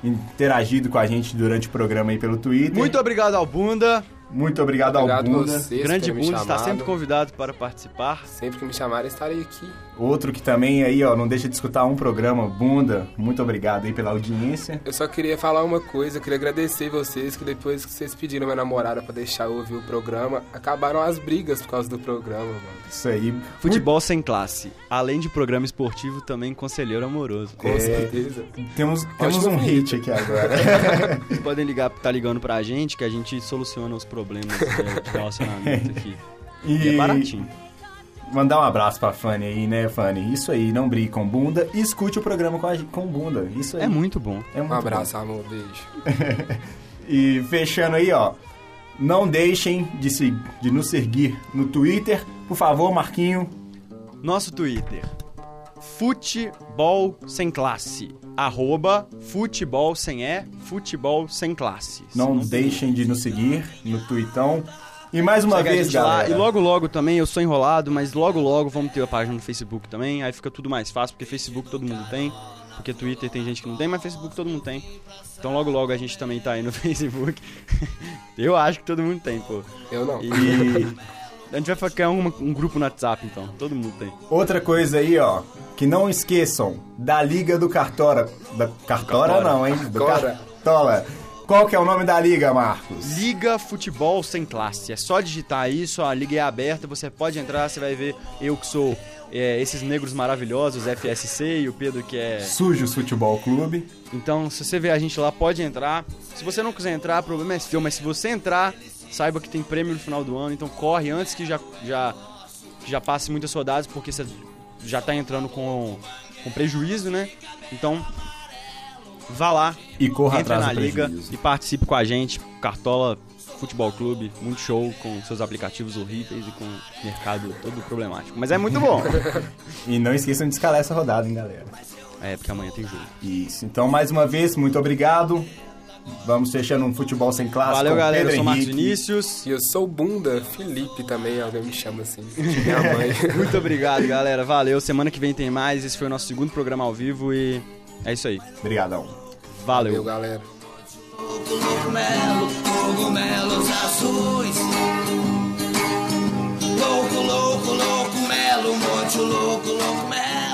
[SPEAKER 2] interagido com a gente durante o programa aí pelo Twitter.
[SPEAKER 1] Muito obrigado ao Bunda.
[SPEAKER 2] Muito obrigado,
[SPEAKER 3] Obrigado
[SPEAKER 2] ao Bunda.
[SPEAKER 3] vocês
[SPEAKER 1] Grande Bunda está sempre convidado para participar.
[SPEAKER 3] Sempre que me chamarem, estarei aqui.
[SPEAKER 2] Outro que também aí, ó, não deixa de escutar um programa, Bunda. Muito obrigado aí pela audiência.
[SPEAKER 3] Eu só queria falar uma coisa, eu queria agradecer vocês que depois que vocês pediram minha namorada pra deixar eu ouvir o programa, acabaram as brigas por causa do programa, mano.
[SPEAKER 2] Isso aí.
[SPEAKER 1] Futebol sem classe. Além de programa esportivo, também conselheiro amoroso.
[SPEAKER 3] Com
[SPEAKER 2] É.
[SPEAKER 3] certeza.
[SPEAKER 2] Temos, temos um hit aqui agora.
[SPEAKER 1] Vocês podem ligar, tá ligando pra gente que a gente soluciona os problemas é, de relacionamento aqui. E é baratinho.
[SPEAKER 2] Mandar um abraço pra Fanny aí, né, Fanny? Isso aí, não brigue com bunda e escute o programa com, a, com bunda. Isso aí.
[SPEAKER 1] É muito bom.
[SPEAKER 2] é muito
[SPEAKER 3] Um abraço, amor, beijo.
[SPEAKER 2] bom. E fechando aí, ó. Não deixem de, se, de nos seguir no Twitter. Por favor, Marquinho.
[SPEAKER 1] Nosso Twitter. Futebol sem classe. Arroba futebol sem E, futebol sem classe.
[SPEAKER 2] Não,
[SPEAKER 1] Se tem-
[SPEAKER 2] deixem de nos seguir no Tweetão. E mais uma
[SPEAKER 1] Segue
[SPEAKER 2] vez,
[SPEAKER 1] gente lá.
[SPEAKER 2] galera.
[SPEAKER 1] E logo logo também, eu sou enrolado, mas logo logo vamos ter a página no Facebook também. Aí fica tudo mais fácil, porque Facebook todo mundo tem. Porque Twitter tem gente que não tem, mas Facebook todo mundo tem. Então logo logo a gente também tá aí no Facebook. eu acho que todo mundo tem, pô.
[SPEAKER 3] Eu não.
[SPEAKER 1] E a gente vai criar um, um grupo no WhatsApp, então. Todo mundo tem.
[SPEAKER 2] Outra coisa aí, ó, que não esqueçam da Liga do Cartora. Da Cartora,
[SPEAKER 1] Cartora.
[SPEAKER 2] não, hein? Do
[SPEAKER 3] Cartora.
[SPEAKER 2] Cartola. Qual que é o nome da liga, Marcos?
[SPEAKER 1] Liga Futebol Sem Classe. É só digitar isso, a liga é aberta, você pode entrar, você vai ver eu que sou é, esses negros maravilhosos, FSC, e o Pedro que é
[SPEAKER 2] Sujos Futebol Clube.
[SPEAKER 1] Então, se você vê a gente lá, pode entrar. Se você não quiser entrar, o problema é seu, mas se você entrar, saiba que tem prêmio no final do ano, então corre antes que já, já, já passe muitas rodadas, porque você já tá entrando com, com prejuízo, né? Então, vá lá,
[SPEAKER 2] E corra
[SPEAKER 1] entre
[SPEAKER 2] atrás
[SPEAKER 1] na liga
[SPEAKER 2] prejuízo.
[SPEAKER 1] e participe com a gente. Cartola Futebol Clube, muito show, com seus aplicativos horríveis e com o mercado todo problemático. Mas é muito bom.
[SPEAKER 2] E não esqueçam de escalar essa rodada, hein, galera.
[SPEAKER 1] é, porque amanhã tem jogo.
[SPEAKER 2] Isso. Então, mais uma vez, muito obrigado. Vamos fechando um futebol sem classe.
[SPEAKER 1] Valeu,
[SPEAKER 2] com
[SPEAKER 1] galera. Eu
[SPEAKER 2] Pedro
[SPEAKER 1] sou Marcos. Vinícius.
[SPEAKER 3] E eu sou o Bunda Felipe também, alguém me chama assim. Minha mãe.
[SPEAKER 1] Muito obrigado, galera. Valeu. Semana que vem tem mais. Esse foi o nosso segundo programa ao vivo e é isso aí.
[SPEAKER 2] Obrigadão.
[SPEAKER 1] Valeu.
[SPEAKER 3] Valeu, galera.
[SPEAKER 7] Cogumelo, cogumelos azuis. Louco, louco, louco, melo, monte louco, louco, melo.